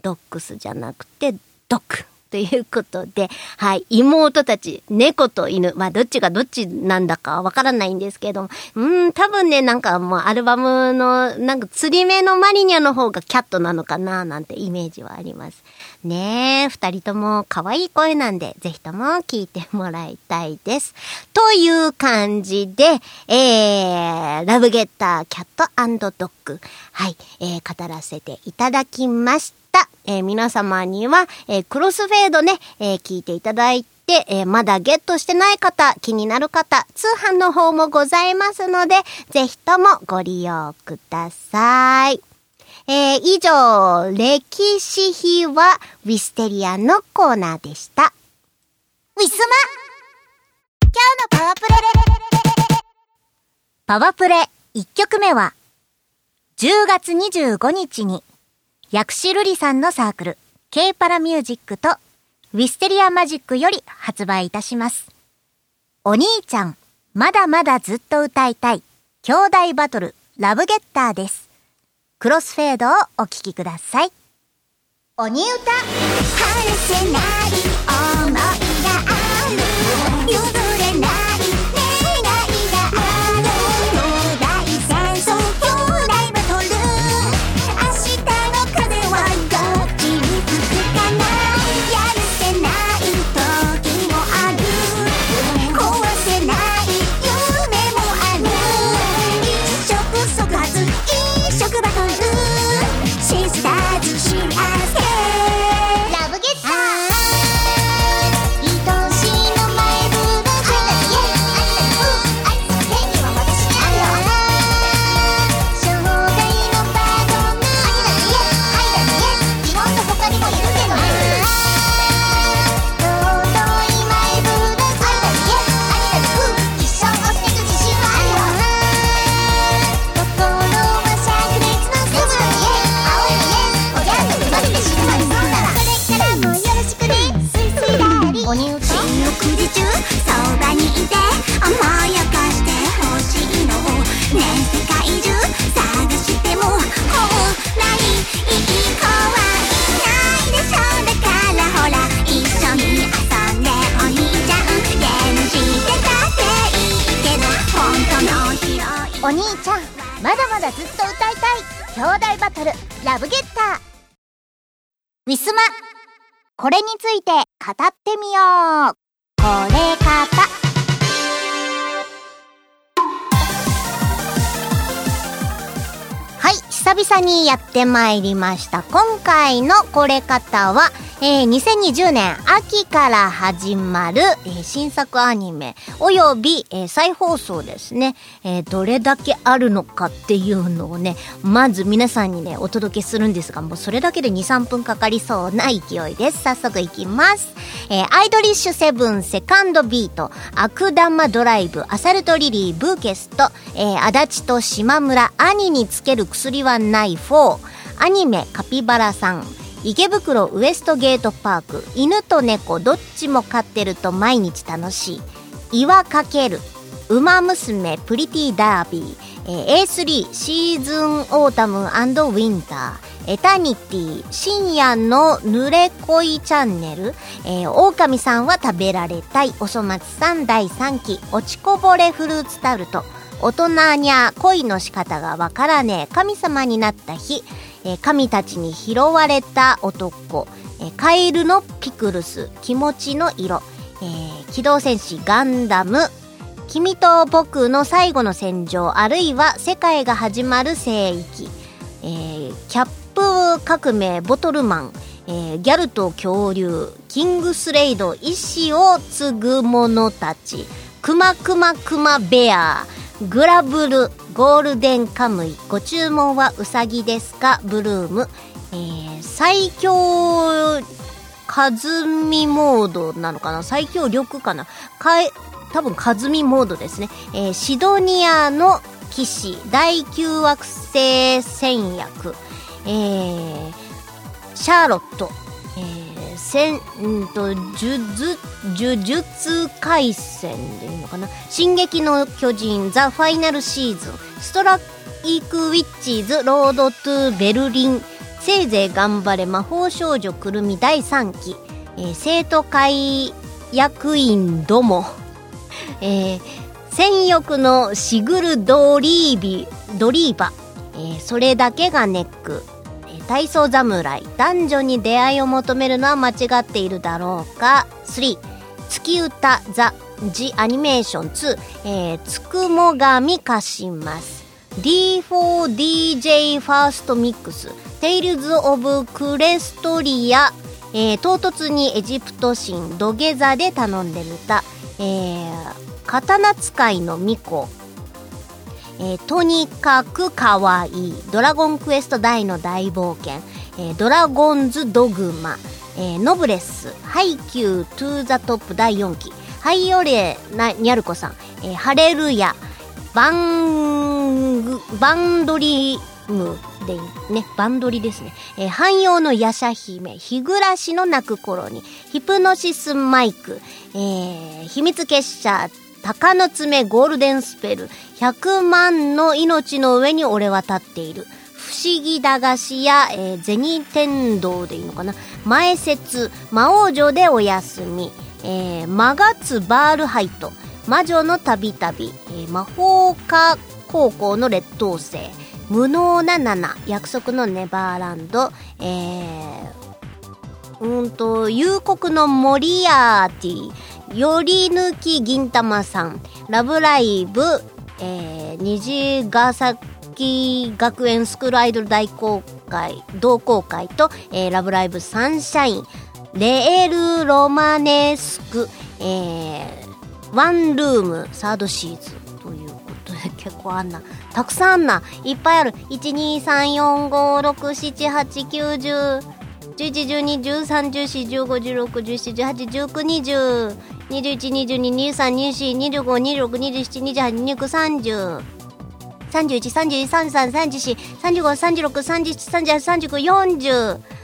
ドッグスじゃなくてドッグ。ということで、はい、妹たち、猫と犬、まあどっちがどっちなんだかわからないんですけども、うん、多分ね、なんかもうアルバムの、なんか釣り目のマリニャの方がキャットなのかな、なんてイメージはあります。ねえ、二人とも可愛い声なんで、ぜひとも聞いてもらいたいです。という感じで、えー、ラブゲッターキャットドッグ、はい、えー、語らせていただきました。えー、皆様には、えー、クロスフェードね、えー、聞いていただいて、えー、まだゲットしてない方、気になる方、通販の方もございますので、ぜひともご利用ください。えー、以上、歴史秘話ウィステリアのコーナーでした。ウィスマ今日のパワープレパワープレ1曲目は、10月25日に、薬師瑠璃さんのサークル、K パラミュージックと、ウィステリアマジックより発売いたします。お兄ちゃん、まだまだずっと歌いたい、兄弟バトル、ラブゲッターです。クロスフェードをお聴きください。鬼歌話せない思いお兄ちゃんまだまだずっと歌いたい兄弟バトルラブゲッター。ウィスマこれについて語ってみよう。これか久々にやってまいりました。今回のこれ方はえー、2020年秋から始まる、えー、新作アニメおよび、えー、再放送ですね、えー、どれだけあるのかっていうのをねまず皆さんにねお届けするんですがもうそれだけで23分かかりそうな勢いです。早速いきます、えー、アイドリッシュセブンセカンドビート悪玉ドライブアサルトリリーブーケスト、えー、足立と島村兄につける薬はない4アニメカピバラさん。池袋ウエストゲートパーク。犬と猫どっちも飼ってると毎日楽しい。岩かける。ウマ娘プリティダービー、えー、A3 シーズンオータムウィンター。エタニティ。深夜の濡れ恋チャンネル、えー、狼さんは食べられたい。おそ松さん第3期。落ちこぼれフルーツタルト。大人にゃ恋の仕方がわからねえ神様になった日えー、神たちに拾われた男、えー、カエルのピクルス、気持ちの色、えー、機動戦士ガンダム、君と僕の最後の戦場、あるいは世界が始まる聖域、えー、キャップ革命ボトルマン、えー、ギャルと恐竜、キングスレイド、意志を継ぐ者たち、くまくまくまベア、グラブルゴールデンカムイ。ご注文はうさぎですか？ブルーム、えー、最強カズミモードなのかな？最強力かな？かえ多分カズミモードですね、えー、シドニアの騎士。第9惑星戦略、えー、シャーロット、えー、せんと呪術呪術廻戦でいいのかな？進撃の巨人ザ・ファイナルシーズン。ストライクウィッチーズロードトゥベルリン。せいぜい頑張れ魔法少女くるみ第3期。えー生徒会役員ども、えー、戦欲のシグルドリービ、ドリーバ、えーそれだけがネック、体操侍、男女に出会いを求めるのは間違っているだろうか？3、月歌ザ・ジ・アニメーション2、えー、つくもがみ貸します。D4DJ ファーストミックス、テイルズ・オブ・クレス。トリア、えー唐突にエジプト神土下座で頼んでみた、えー刀使いの巫女、えーとにかくかわいい。ドラゴンクエストダイの大冒険、えードラゴンズドグマ、えーノブレス。ハイキュー TO THE TOP 第4期。這いよれニャル子さん、えーハレルヤ。 BanG Dream でね。バンドリですね、えー半妖の夜叉姫。ひぐらしのなく頃に。ヒプノシスマイク、えー秘密結社。鷹の爪ゴールデンスペル。100万の命の上に俺は立っている。不思議駄菓子や、えー、銭天堂でいいのかな。前説魔王城でお休み、えー、マガツバールハイト。魔女のたびたび、え魔法科高校の劣等生。無能な7約束のネバーランド。えー、うんと夕刻のモリアーティより抜き銀玉さんラブライブ、えー、虹ヶ崎学園スクールアイドル大公開同好会と、えーラブライブサンシャインレールロマネスク、えーワンルームサードシーズということで結構あんなたくさんあんないっぱいある。12345678910 11、12、13、14、15、16、17、18、19、20、21222324252627282930 31,32,33,34,35,36,37,38,39,40。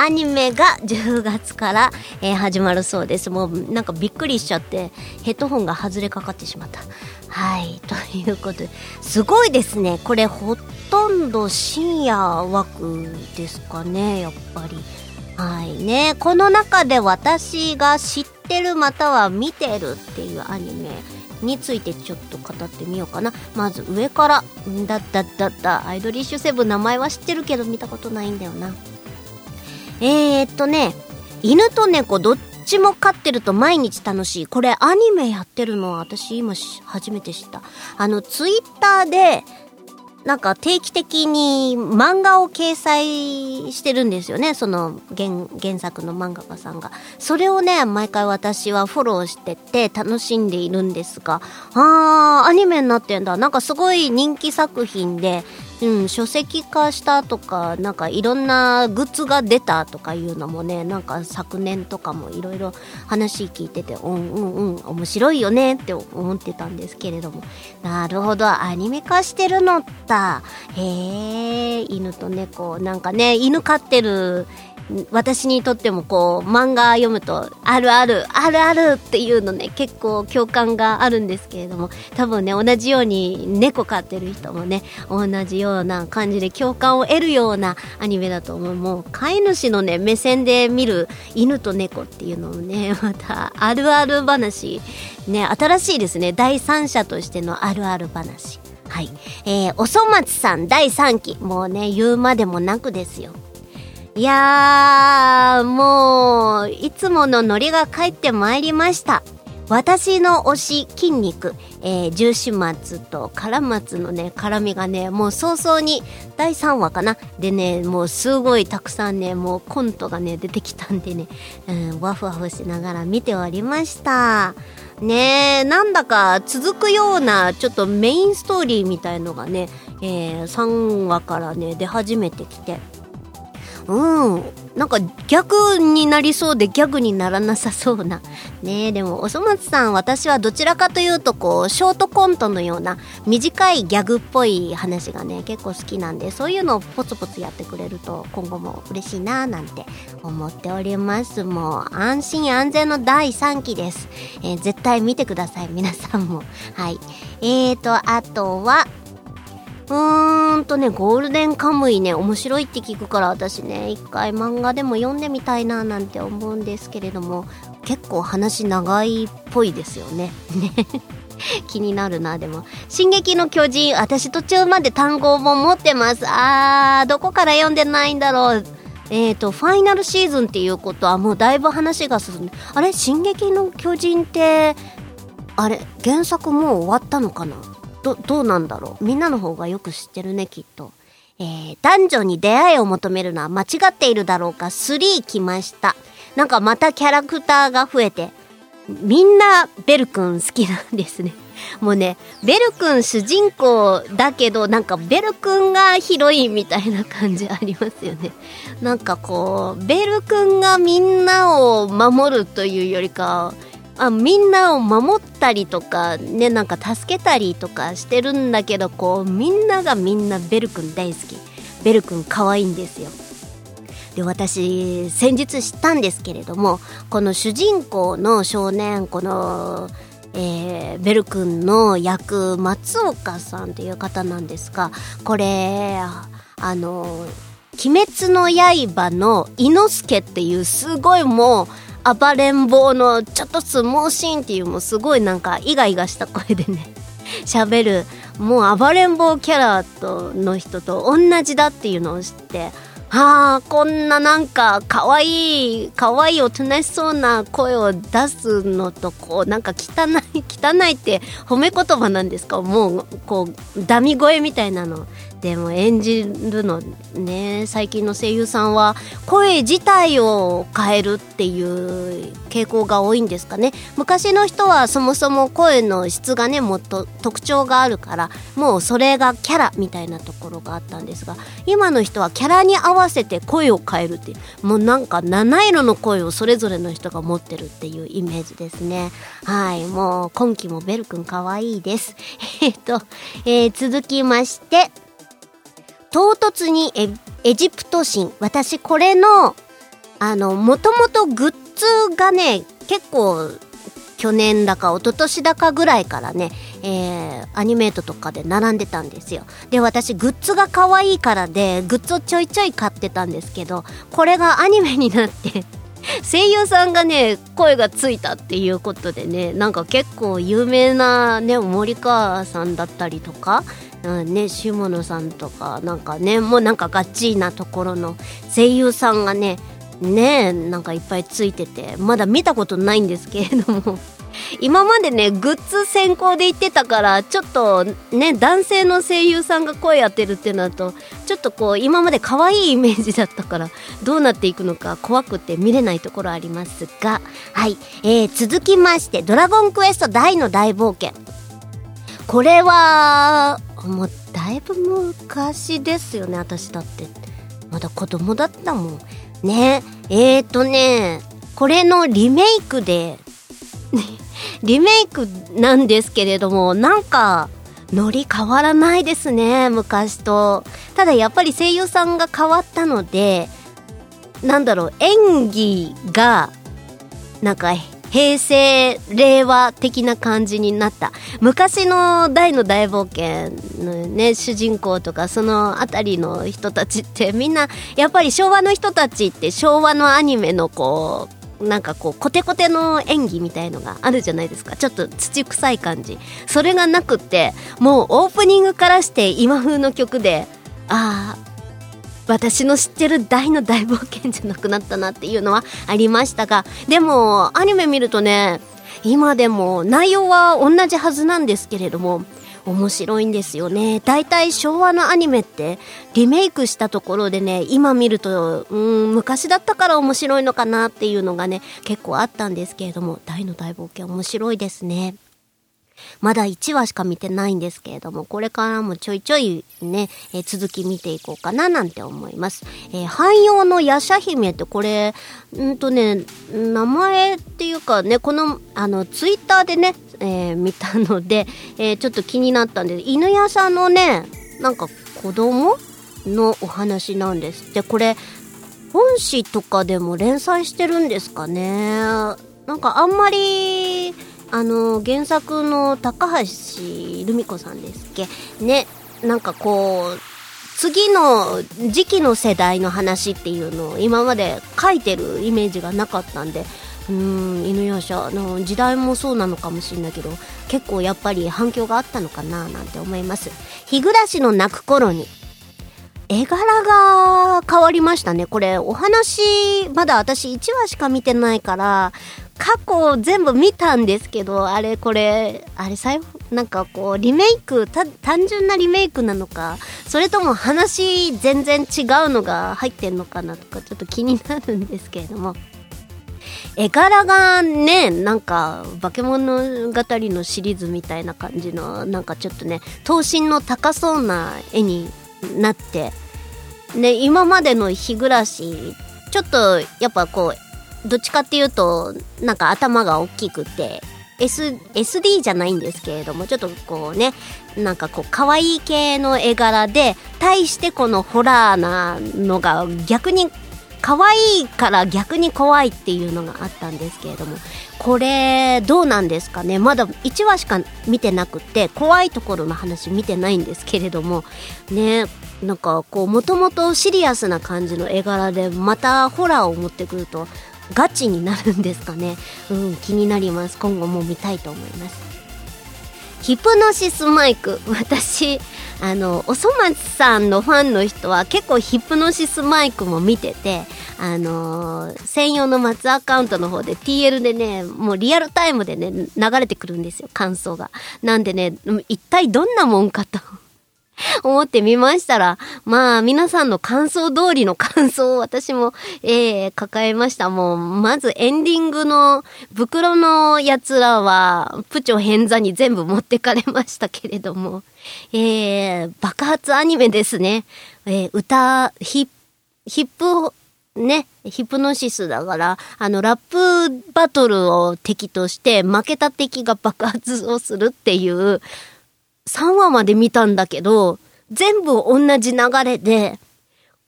アニメが10月から、えー始まるそうです。もうなんかびっくりしちゃってヘッドホンが外れかかってしまった。はい、<laughs> ということで、すごいですね。これほとんど深夜枠ですかね、やっぱり。はいね。この中で私が知ってるまたは見てるっていうアニメについてちょっと語ってみようかな。まず上から。んだっただった。アイドリッシュセブン名前は知ってるけど見たことないんだよな。えー、っとね、犬と猫どっちも飼ってると毎日楽しい。これアニメやってるのは私今し初めて知った。あの、ツイッターで、なんか定期的に漫画を掲載してるんですよね。その原原作の漫画家さんが。それをね、毎回私はフォローしてて楽しんでいるんですが、あー、アニメになってんだ。なんかすごい人気作品で、うん、書籍化したとか、なんかいろんなグッズが出たとかいうのもね、なんか昨年とかもいろいろ話聞いてて、うんうんうん、面白いよねって思ってたんですけれども。なるほど、アニメ化してるのった。へえ、犬と猫。なんかね、犬飼ってる私にとってもこう漫画読むとあるあるあるあるっていうのね結構共感があるんですけれども多分ね同じように猫飼ってる人もね同じような感じで共感を得るようなアニメだと思う。もう飼い主のね目線で見る犬と猫っていうのもね <laughs> またあるある話。ね新しいですね。第三者としてのあるある話。はい。えー、おそ松さん第3期。もうね言うまでもなくですよ。いやー、もう、いつものノリが帰ってまいりました。私の推し筋肉、えー、重始末と唐松のね、絡みがね、もう早々に第3話かな。でね、もうすごいたくさんね、もうコントがね、出てきたんでね、うん、ワフワフしながら見ておりました。ねえ、なんだか続くような、ちょっとメインストーリーみたいのがね、えー3話からね、出始めてきて、うん。なんかギャグになりそうでギャグにならなさそうな。ねでもおそ松さん私はどちらかというとこうショートコントのような短いギャグっぽい話がね結構好きなんでそういうのをポツポツやってくれると今後も嬉しいななんて思っております。もう安心安全の第3期です、えー、絶対見てください皆さんも。はい。えーとあとはうーんとね、ゴールデンカムイね、面白いって聞くから私ね、一回漫画でも読んでみたいななんて思うんですけれども、結構話長いっぽいですよね。ね。<laughs> 気になるな、でも。進撃の巨人、私途中まで単語本持ってます。あー、どこから読んでないんだろう。え、ー、と、ファイナルシーズンっていうことはもうだいぶ話が進んで、あれ？進撃の巨人って、あれ？原作もう終わったのかな？ど、どうなんだろう？みんなの方がよく知ってるね、きっと。えー、男女に出会いを求めるのは間違っているだろうか、3来ました。なんかまたキャラクターが増えて、みんなベル君好きなんですね。<laughs> もうね、ベル君主人公だけど、なんかベル君がヒロインみたいな感じありますよね。なんかこう、ベル君がみんなを守るというよりか、あみんなを守ったりとかねなんか助けたりとかしてるんだけどこうみんながみんなベル君大好き。ベル君可愛いんですよ。で私先日知ったんですけれどもこの主人公の少年このえー、ベル君の役松岡さんっていう方なんですがこれあの「鬼滅の刃」の伊之助っていうすごいもう暴れん坊のちょっと相撲シーンっていうもうすごいなんかイガイガした声でね。<laughs> 喋るもう暴れん坊キャラとの人と同じだっていうのを知ってはあこんななんか可愛い可愛いおとなしそうな声を出すのとこうなんか汚い汚いって褒め言葉なんですか？もうこうダミ声みたいなの。でも演じるのね最近の声優さんは声自体を変えるっていう傾向が多いんですかね。昔の人はそもそも声の質がねもっと特徴があるからもうそれがキャラみたいなところがあったんですが今の人はキャラに合わせて声を変えるっていうもうなんか七色の声をそれぞれの人が持ってるっていうイメージですね。はいもう今期もベルくん可愛いです。<laughs> えっと、えー、続きまして唐突にエエジプト神。私これの、あの、もともとグッズがね、結構、去年だか一昨年だかぐらいからね、えー、アニメートとかで並んでたんですよ。で、私グッズが可愛いからで、グッズをちょいちょい買ってたんですけど、これがアニメになって声優さんがね声がついたっていうことでねなんか結構有名なね森川さんだったりとかうんね、下野さんとかなんかねもうなんかガッチーなところの声優さんがねねなんかいっぱいついててまだ見たことないんですけれども。今までねグッズ先行で言ってたからちょっとね男性の声優さんが声当てるってなるとちょっとこう今まで可愛いイメージだったからどうなっていくのか怖くて見れないところありますが。はい、えー、続きまして「ドラゴンクエスト大の大冒険」これはもうだいぶ昔ですよね私だって。まだ子供だったもん。ね。えーとねこれのリメイクでリメイクなんですけれどもなんかノリ変わらないですね昔と。ただやっぱり声優さんが変わったのでなんだろう演技がなんか平成令和的な感じになった。昔の大の大冒険のね主人公とかその辺りの人たちってみんなやっぱり昭和の人たちって昭和のアニメのこうなんかこうコテコテの演技みたいのがあるじゃないですか。ちょっと土臭い感じ。それがなくってもうオープニングからして今風の曲でああ私の知ってる大の大冒険じゃなくなったなっていうのはありましたがでもアニメ見るとね今でも内容は同じはずなんですけれども面白いんですよね大体昭和のアニメってリメイクしたところでね今見るとうん昔だったから面白いのかなっていうのがね結構あったんですけれども大の大冒険面白いですねまだ1話しか見てないんですけれども、これからもちょいちょいね、えー、続き見ていこうかななんて思います。えー、汎用のヤシャ姫ってこれ、んとね、名前っていうかね、この、あの、ツイッターでね、えー、見たので、<laughs> えちょっと気になったんで、犬屋さんのね、なんか子供のお話なんです。で、これ、本誌とかでも連載してるんですかね。なんかあんまり、あの原作の高橋留美子さんですっけねなんかこう次の時期の世代の話っていうのを今まで書いてるイメージがなかったんでうん犬夜叉の時代もそうなのかもしれないけど結構やっぱり反響があったのかななんて思います。日暮らしの泣く頃に。絵柄が変わりましたね。これお話まだ私1話しか見てないから過去全部見たんですけどあれこれあれ最後なんかこうリメイク単純なリメイクなのかそれとも話全然違うのが入ってんのかなとかちょっと気になるんですけれども。絵柄がねなんか化け物語のシリーズみたいな感じのなんかちょっとね頭身の高そうな絵になって。ね今までの日暮らしちょっとやっぱこうどっちかっていうと、なんか頭が大きくて、S、SD じゃないんですけれども、ちょっとこうね、なんかこう、可愛い系の絵柄で、対してこのホラーなのが逆に可愛いから逆に怖いっていうのがあったんですけれども、これ、どうなんですかね？まだ1話しか見てなくて、怖いところの話見てないんですけれども、ね、なんかこう、もともとシリアスな感じの絵柄で、またホラーを持ってくると、ガチになるんですかね？うん気になります。今後も見たいと思います。ヒプノシスマイク。<laughs> 私あのおそ松さんのファンの人は結構ヒプノシスマイクも見ててあの、専用の松アカウントの方で TL でねもうリアルタイムでね流れてくるんですよ感想が。なんでね一体どんなもんかと。<laughs> 思ってみましたら、まあ、皆さんの感想通りの感想を私も、えー、抱えました。もう、まずエンディングの袋のやつらは、プチョ偏座に全部持ってかれましたけれども、えー、爆発アニメですね。えー、歌、ヒヒップ、ね、ヒプノシスだから、あの、ラップバトルを敵として、負けた敵が爆発をするっていう、3話まで見たんだけど、全部同じ流れで、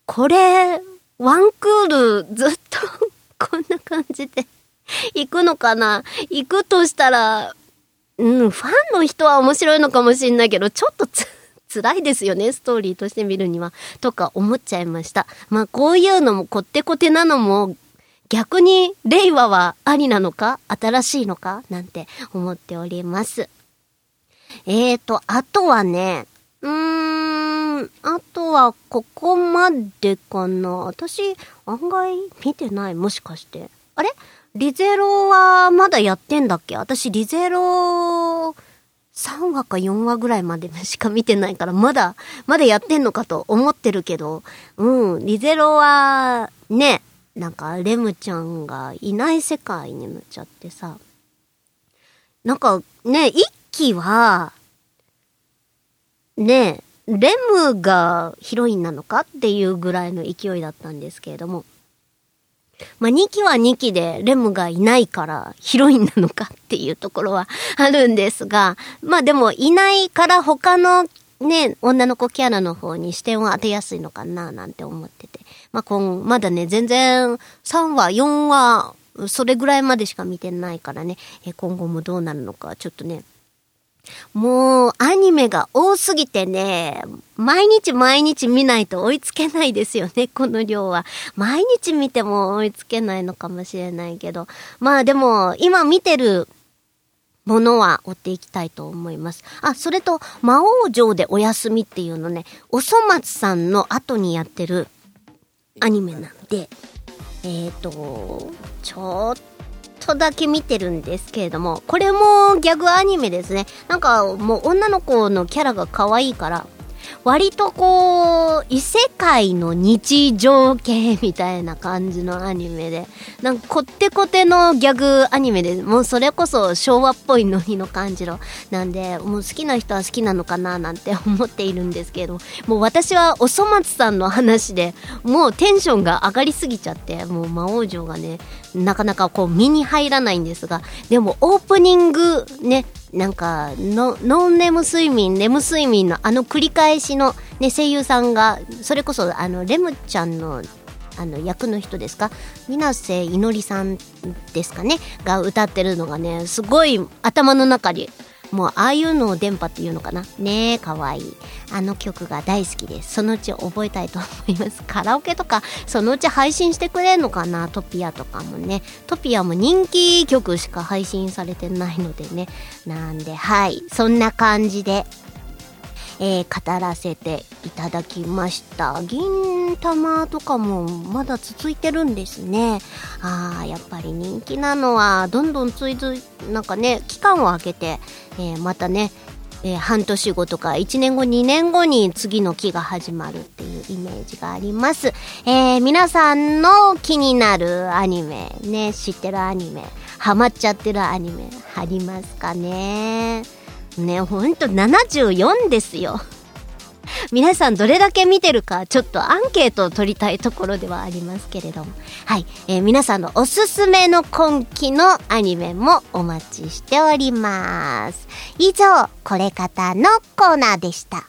これ、ワンクールずっとこんな感じで行くのかな？行くとしたら、うん、ファンの人は面白いのかもしんないけど、ちょっとつ、辛いですよね、ストーリーとして見るには。とか思っちゃいました。まあ、こういうのもこってこてなのも、逆に令和はありなのか？新しいのか？なんて思っております。えーと、あとはね、うーん、あとはここまでかな。私、案外見てない。もしかして。あれ？リゼロはまだやってんだっけ？私リゼロ3話か4話ぐらいまでしか見てないから、まだ、まだやってんのかと思ってるけど、うん、リゼロは、ね、なんかレムちゃんがいない世界になっちゃってさ、なんかね、一期は、ねえレムがヒロインなのかっていうぐらいの勢いだったんですけれども、まあ、2期は2期でレムがいないからヒロインなのかっていうところは <laughs> あるんですが、まあでもいないから他のね、女の子キャラの方に視点を当てやすいのかななんて思ってて。まあ今、まだね、全然3話、4話、それぐらいまでしか見てないからね、今後もどうなるのか、ちょっとね、もう、アニメが多すぎてね、毎日毎日見ないと追いつけないですよね、<laughs> この量は。毎日見ても追いつけないのかもしれないけど。まあでも、今見てるものは追っていきたいと思います。あ、それと、魔王城でお休みっていうのね、おそ松さんの後にやってるアニメなんで、えっ、ー、と、ちょっだけ見てるんですけれども、これもギャグアニメですね。なんかもう女の子のキャラが可愛いから、割とこう、異世界の日常系みたいな感じのアニメで、なんかこってこてのギャグアニメで、もうそれこそ昭和っぽいノリの感じの、なんで、もう好きな人は好きなのかななんて思っているんですけど、もう私はおそ松さんの話で、もうテンションが上がりすぎちゃって、もう魔王城がね、なかなかこう身に入らないんですが、でもオープニングね、なんかノ、ノンレム睡眠、レム睡眠のあの繰り返しの、ね、声優さんが、それこそあのレムちゃんのあの役の人ですか？水瀬いのりさんですかね？が歌ってるのがねすごい頭の中にもうああいうのを電波っていうのかな？ねえかわいい。あの曲が大好きです。そのうち覚えたいと思います。カラオケとかそのうち配信してくれんのかな？トピアとかもね。トピアも人気曲しか配信されてないのでね。なんではい。そんな感じで。えー、語らせていただきました。銀玉とかもまだ続いてるんですね。あーやっぱり人気なのはどんどんついついなんかね期間を空けて、えー、またねえー、半年後とか1年後2年後に次の期が始まるっていうイメージがあります、えー、皆さんの気になるアニメね知ってるアニメハマっちゃってるアニメありますかね？ね、ほんと74ですよ。皆さんどれだけ見てるかちょっとアンケートを取りたいところではありますけれども。はい、えー、皆さんのおすすめの今期のアニメもお待ちしております。以上これ方のコーナーでした。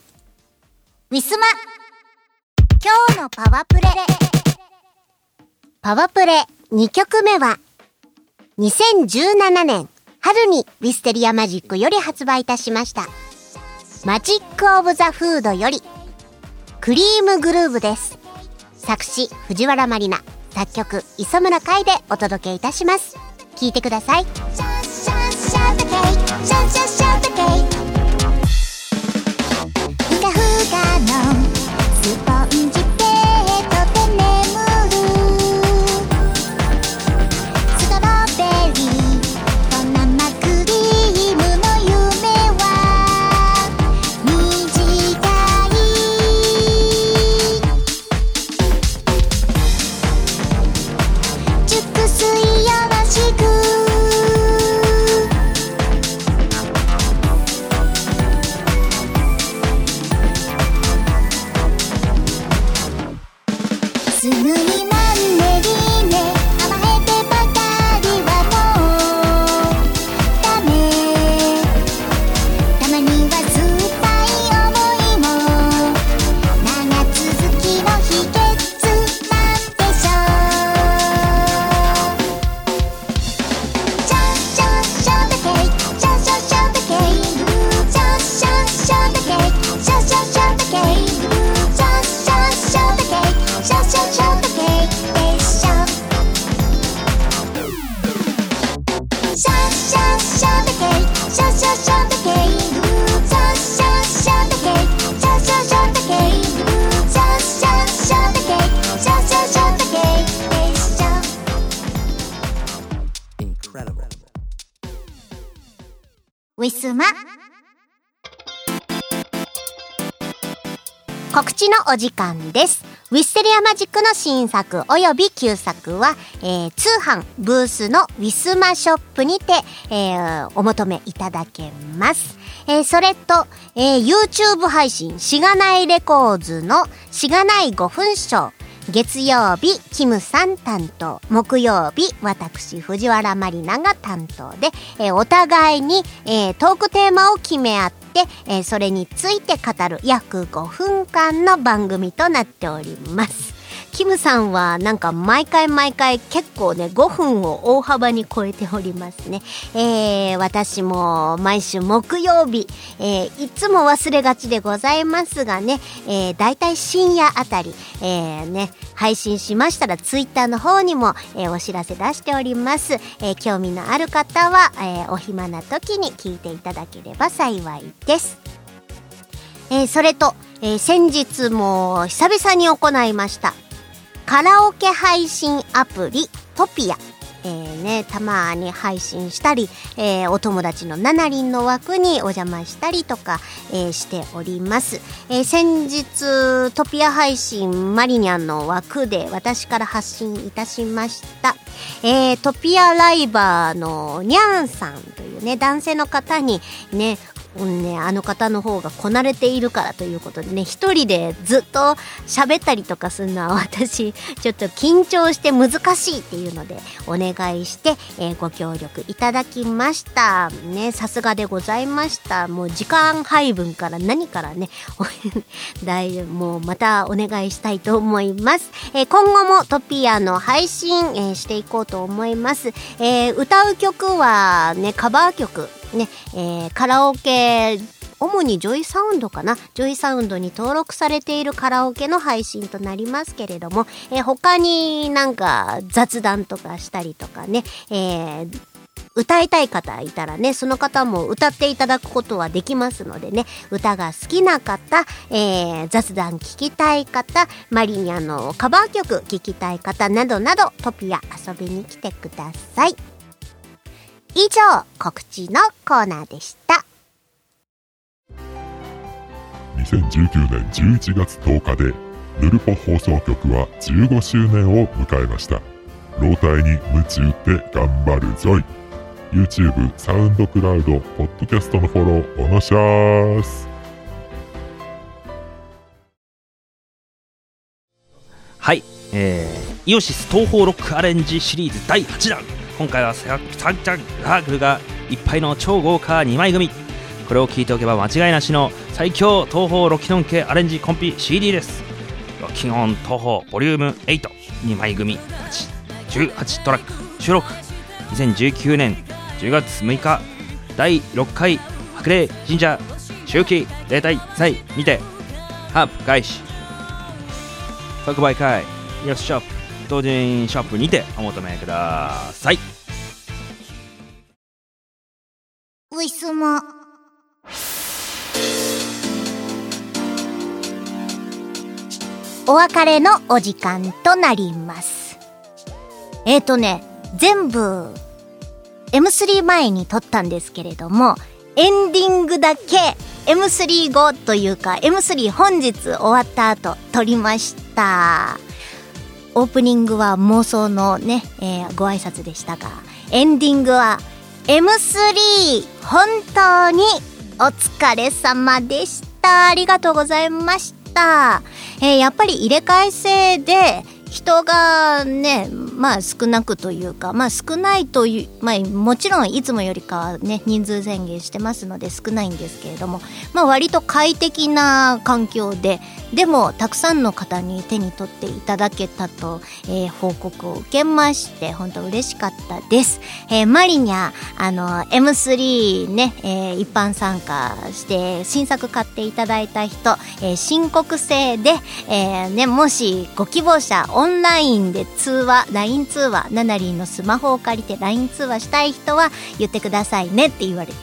ウィスマ今日のパワープレ。パワープレ2曲目は2017年。春にウィステリアマジックより発売いたしました。マジック・オブ・ザ・フードより、クリームグルーブです。作詞、藤原まりな、作曲、磯村海でお届けいたします。聴いてください。ウィお時間です。ウィステリアマジックの新作及び旧作は、えー、通販ブースのウィスマショップにて、えー、お求めいただけます。えー、それと、えー、YouTube 配信しがないレコーズのしがない5分ショー月曜日、キムさん担当。木曜日、私、藤原まりなが担当で、えー、お互いに、えー、トークテーマを決め合って、えー、それについて語る約5分間の番組となっております。キムさんはなんか毎回毎回結構ね5分を大幅に超えておりますね。えー、私も毎週木曜日、えー、いつも忘れがちでございますがね、えー、だいたい深夜あたり、えー、ね、配信しましたらツイッターの方にも、えー、お知らせ出しております。えー、興味のある方は、えー、お暇な時に聞いていただければ幸いです。えー、それと、えー、先日も久々に行いましたカラオケ配信アプリトピアえー、ね、たまに配信したり、えー、お友達のナナリンの枠にお邪魔したりとか、えー、しております。え先日、トピア配信マリニャンの枠で私から発信いたしました。えトピアライバーのニャンさんというね、男性の方にね、うんね、あの方の方がこなれているからということでね一人でずっと喋ったりとかするのは私ちょっと緊張して難しいっていうのでお願いして、えー、ご協力いただきました。ねさすがでございました。もう時間配分から何からね大丈夫もうまたお願いしたいと思います、えー、今後もトピアの配信、えー、していこうと思います、え歌う曲はねカバー曲ね、えー、カラオケ主にジョイサウンドかな？ジョイサウンドに登録されているカラオケの配信となりますけれども、えー、他になんか雑談とかしたりとかね、えー、歌いたい方いたらね、その方も歌っていただくことはできますのでね、歌が好きな方、えー、雑談聞きたい方、マリニャのカバー曲聞きたい方などなど、トピア遊びに来てください。以上、告知のコーナーでした。2019年11月10日で、ヌルポ放送局は15周年を迎えました。老体に夢中って頑張るぞい。YouTube、サウンドクラウド、ポッドキャストのフォローおのしゃーす。はい、えー、イオシス東方ロックアレンジシリーズ第8弾今回はサンチャンラーグルがいっぱいの超豪華2枚組。これを聞いておけば間違いなしの最強東方ロキノン系アレンジコンピ CD です。ロキノン東方ボリューム82枚組18トラック。収録。2019年10月6日。第6回。白麗神社周期例大祭にて。ハープ開始。即売会。よっしショップ同人ショップにてお求めください。ウィスマお別れのお時間となります。えっ、ー、とね全部 M3 前に撮ったんですけれどもエンディングだけ M3 後というか M3 本日終わった後撮りました。オープニングは妄想のね、えー、ご挨拶でしたが、エンディングは M3 本当にお疲れ様でした。ありがとうございました。えー、やっぱり入れ替え制で人がね、まあ少なくというか、まあ少ないという、まあもちろんいつもよりかはね、人数宣言してますので少ないんですけれども、まあ割と快適な環境で、でもたくさんの方に手に取っていただけたと、えー、報告を受けまして本当嬉しかったです、えー、マリニャあの M3 ね、えー、一般参加して新作買っていただいた人、え申告制で、えね、もしご希望者オンラインで通話 LINE 通話ナナリンのスマホを借りて LINE 通話したい人は言ってくださいねって言われて、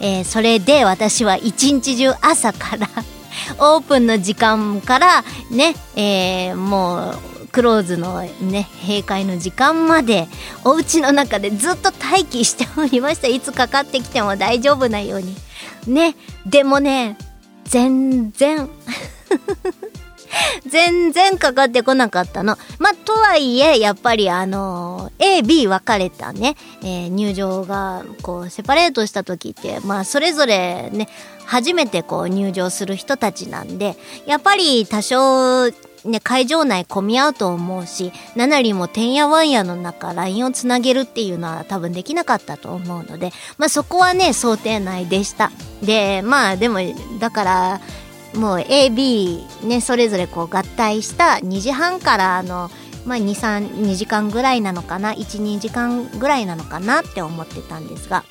えそれで私は一日中朝から <laughs> オープンの時間からね、えー、もうクローズのね閉会の時間までお家の中でずっと待機しておりました。いつかかってきても大丈夫なように。ねでもね全然 <laughs> <laughs> 全然かかってこなかったの。まあ、とはいえ、やっぱりあのー、A、B 分かれたね、えー、入場が、こう、セパレートした時って、まあ、それぞれね、初めてこう入場する人たちなんで、やっぱり多少、ね、会場内混み合うと思うし、7里もてんやわんやの中、LINE をつなげるっていうのは多分できなかったと思うので、まあそこはね、想定内でした。で、まあでも、だから、もう AB ねそれぞれこう合体した2時半からのまあ232時間ぐらいなのかな12時間ぐらいなのかなって思ってたんですが。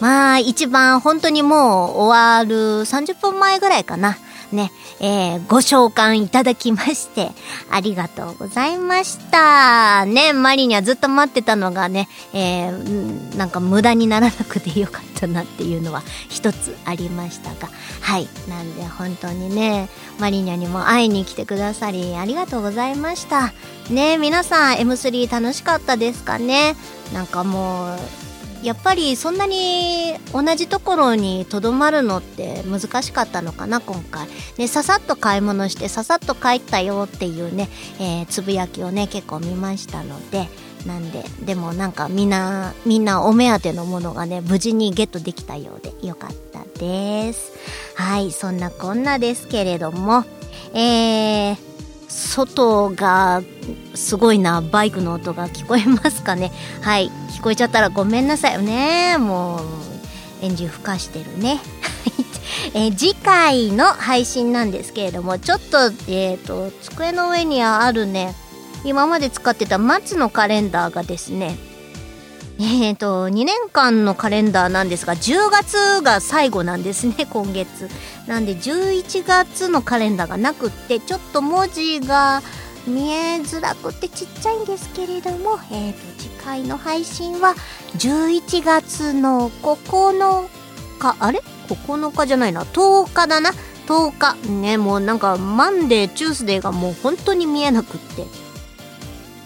まあ一番本当にもう終わる30分前ぐらいかな。ね、えー、ご召喚いただきまして、ありがとうございました。ね、マリにはずっと待ってたのがね、えー、なんか無駄にならなくてよかったなっていうのは一つありましたが、はい。なんで本当にね、マリニャにも会いに来てくださり、ありがとうございました。ね、皆さん M3 楽しかったですかね？なんかもう、やっぱりそんなに同じところにとどまるのって難しかったのかな今回。ねささっと買い物してささっと帰ったよっていうね、えー、つぶやきをね結構見ましたので。なんででもなんかみんなみんなお目当てのものがね無事にゲットできたようでよかったです。はいそんなこんなですけれども。えー外がすごいなバイクの音が聞こえますかねはい聞こえちゃったらごめんなさいよねもうエンジンふかしてるねえ次回の配信なんですけれどもちょっとえっ、ー、と机の上にあるね今まで使ってた松のカレンダーがですねえっ、ー、と2年間のカレンダーなんですが10月が最後なんですね今月なんで11月のカレンダーがなくってちょっと文字が見えづらくてちっちゃいんですけれども、えー、と次回の配信は11月の9日あれ ?9 日じゃないな。10日だな。10日。ねもうなんかマンデーチュースデーがもう本当に見えなくって。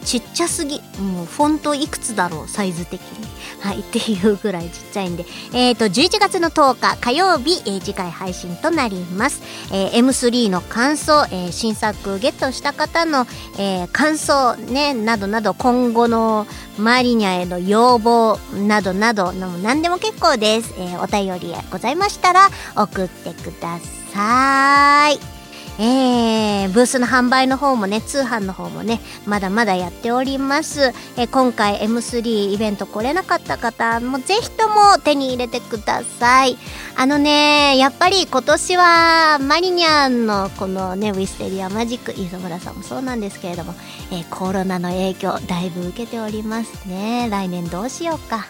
ちっちゃすぎ。もうフォントいくつだろうサイズ的に。はいっていうぐらいちっちゃいんで。えっ、ー、と11月の10日火曜日、えー、次回配信となります、えー、M3 の感想、えー、新作ゲットした方の、えー、感想ねなどなど今後のマリニャへの要望などなど何でも結構です、えー、お便りございましたら送ってください。えー、ブースの販売の方もね、通販の方もね、まだまだやっております。えー、今回 M3 イベント来れなかった方もぜひとも手に入れてください。あのね、やっぱり今年はマリニャンのこのね、ウィステリアマジック、磯村さんもそうなんですけれども、えー、コロナの影響だいぶ受けておりますね。来年どうしようか。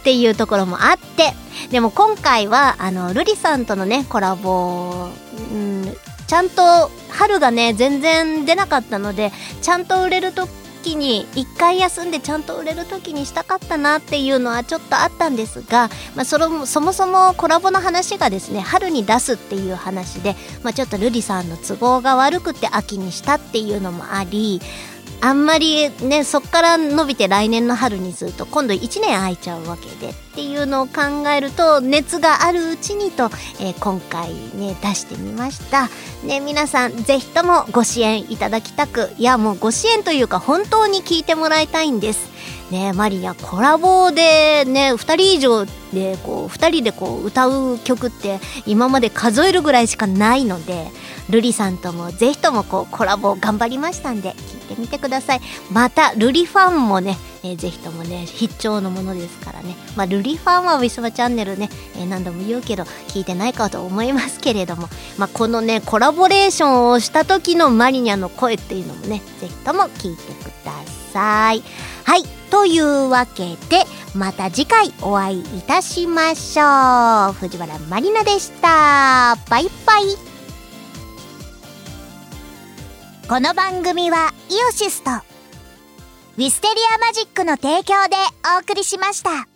っていうところもあって、でも今回は、あの、ルリさんとのね、コラボ、うん、ちゃんと春がね全然出なかったのでちゃんと売れる時に1回休んでちゃんと売れる時にしたかったなっていうのはちょっとあったんですが、まあ、そのそもそもコラボの話がですね春に出すっていう話で、まあ、ちょっと瑠璃さんの都合が悪くて秋にしたっていうのもありあんまりねそっから伸びて来年の春にすると今度1年空いちゃうわけでっていうのを考えると熱があるうちにと、えー、今回ね出してみました。ね皆さんぜひともご支援いただきたくいやもうご支援というか本当に聞いてもらいたいんです。ねマリアコラボでね2人以上でこう2人でこう歌う曲って今まで数えるぐらいしかないのでルリさんともぜひともこうコラボ頑張りましたんで聞いてみてください。またルリファンもね、えー、ぜひともね必聴のものですからね。まあルリファンはウィスマチャンネルね、えー、何度も言うけど聞いてないかと思いますけれども。まあこのねコラボレーションをした時のマリニャの声っていうのもねぜひとも聞いてください。はい。というわけでまた次回お会いいたしましょう。藤原まりなでした。バイバイ。この番組はイオシスとウィステリアマジックの提供でお送りしました。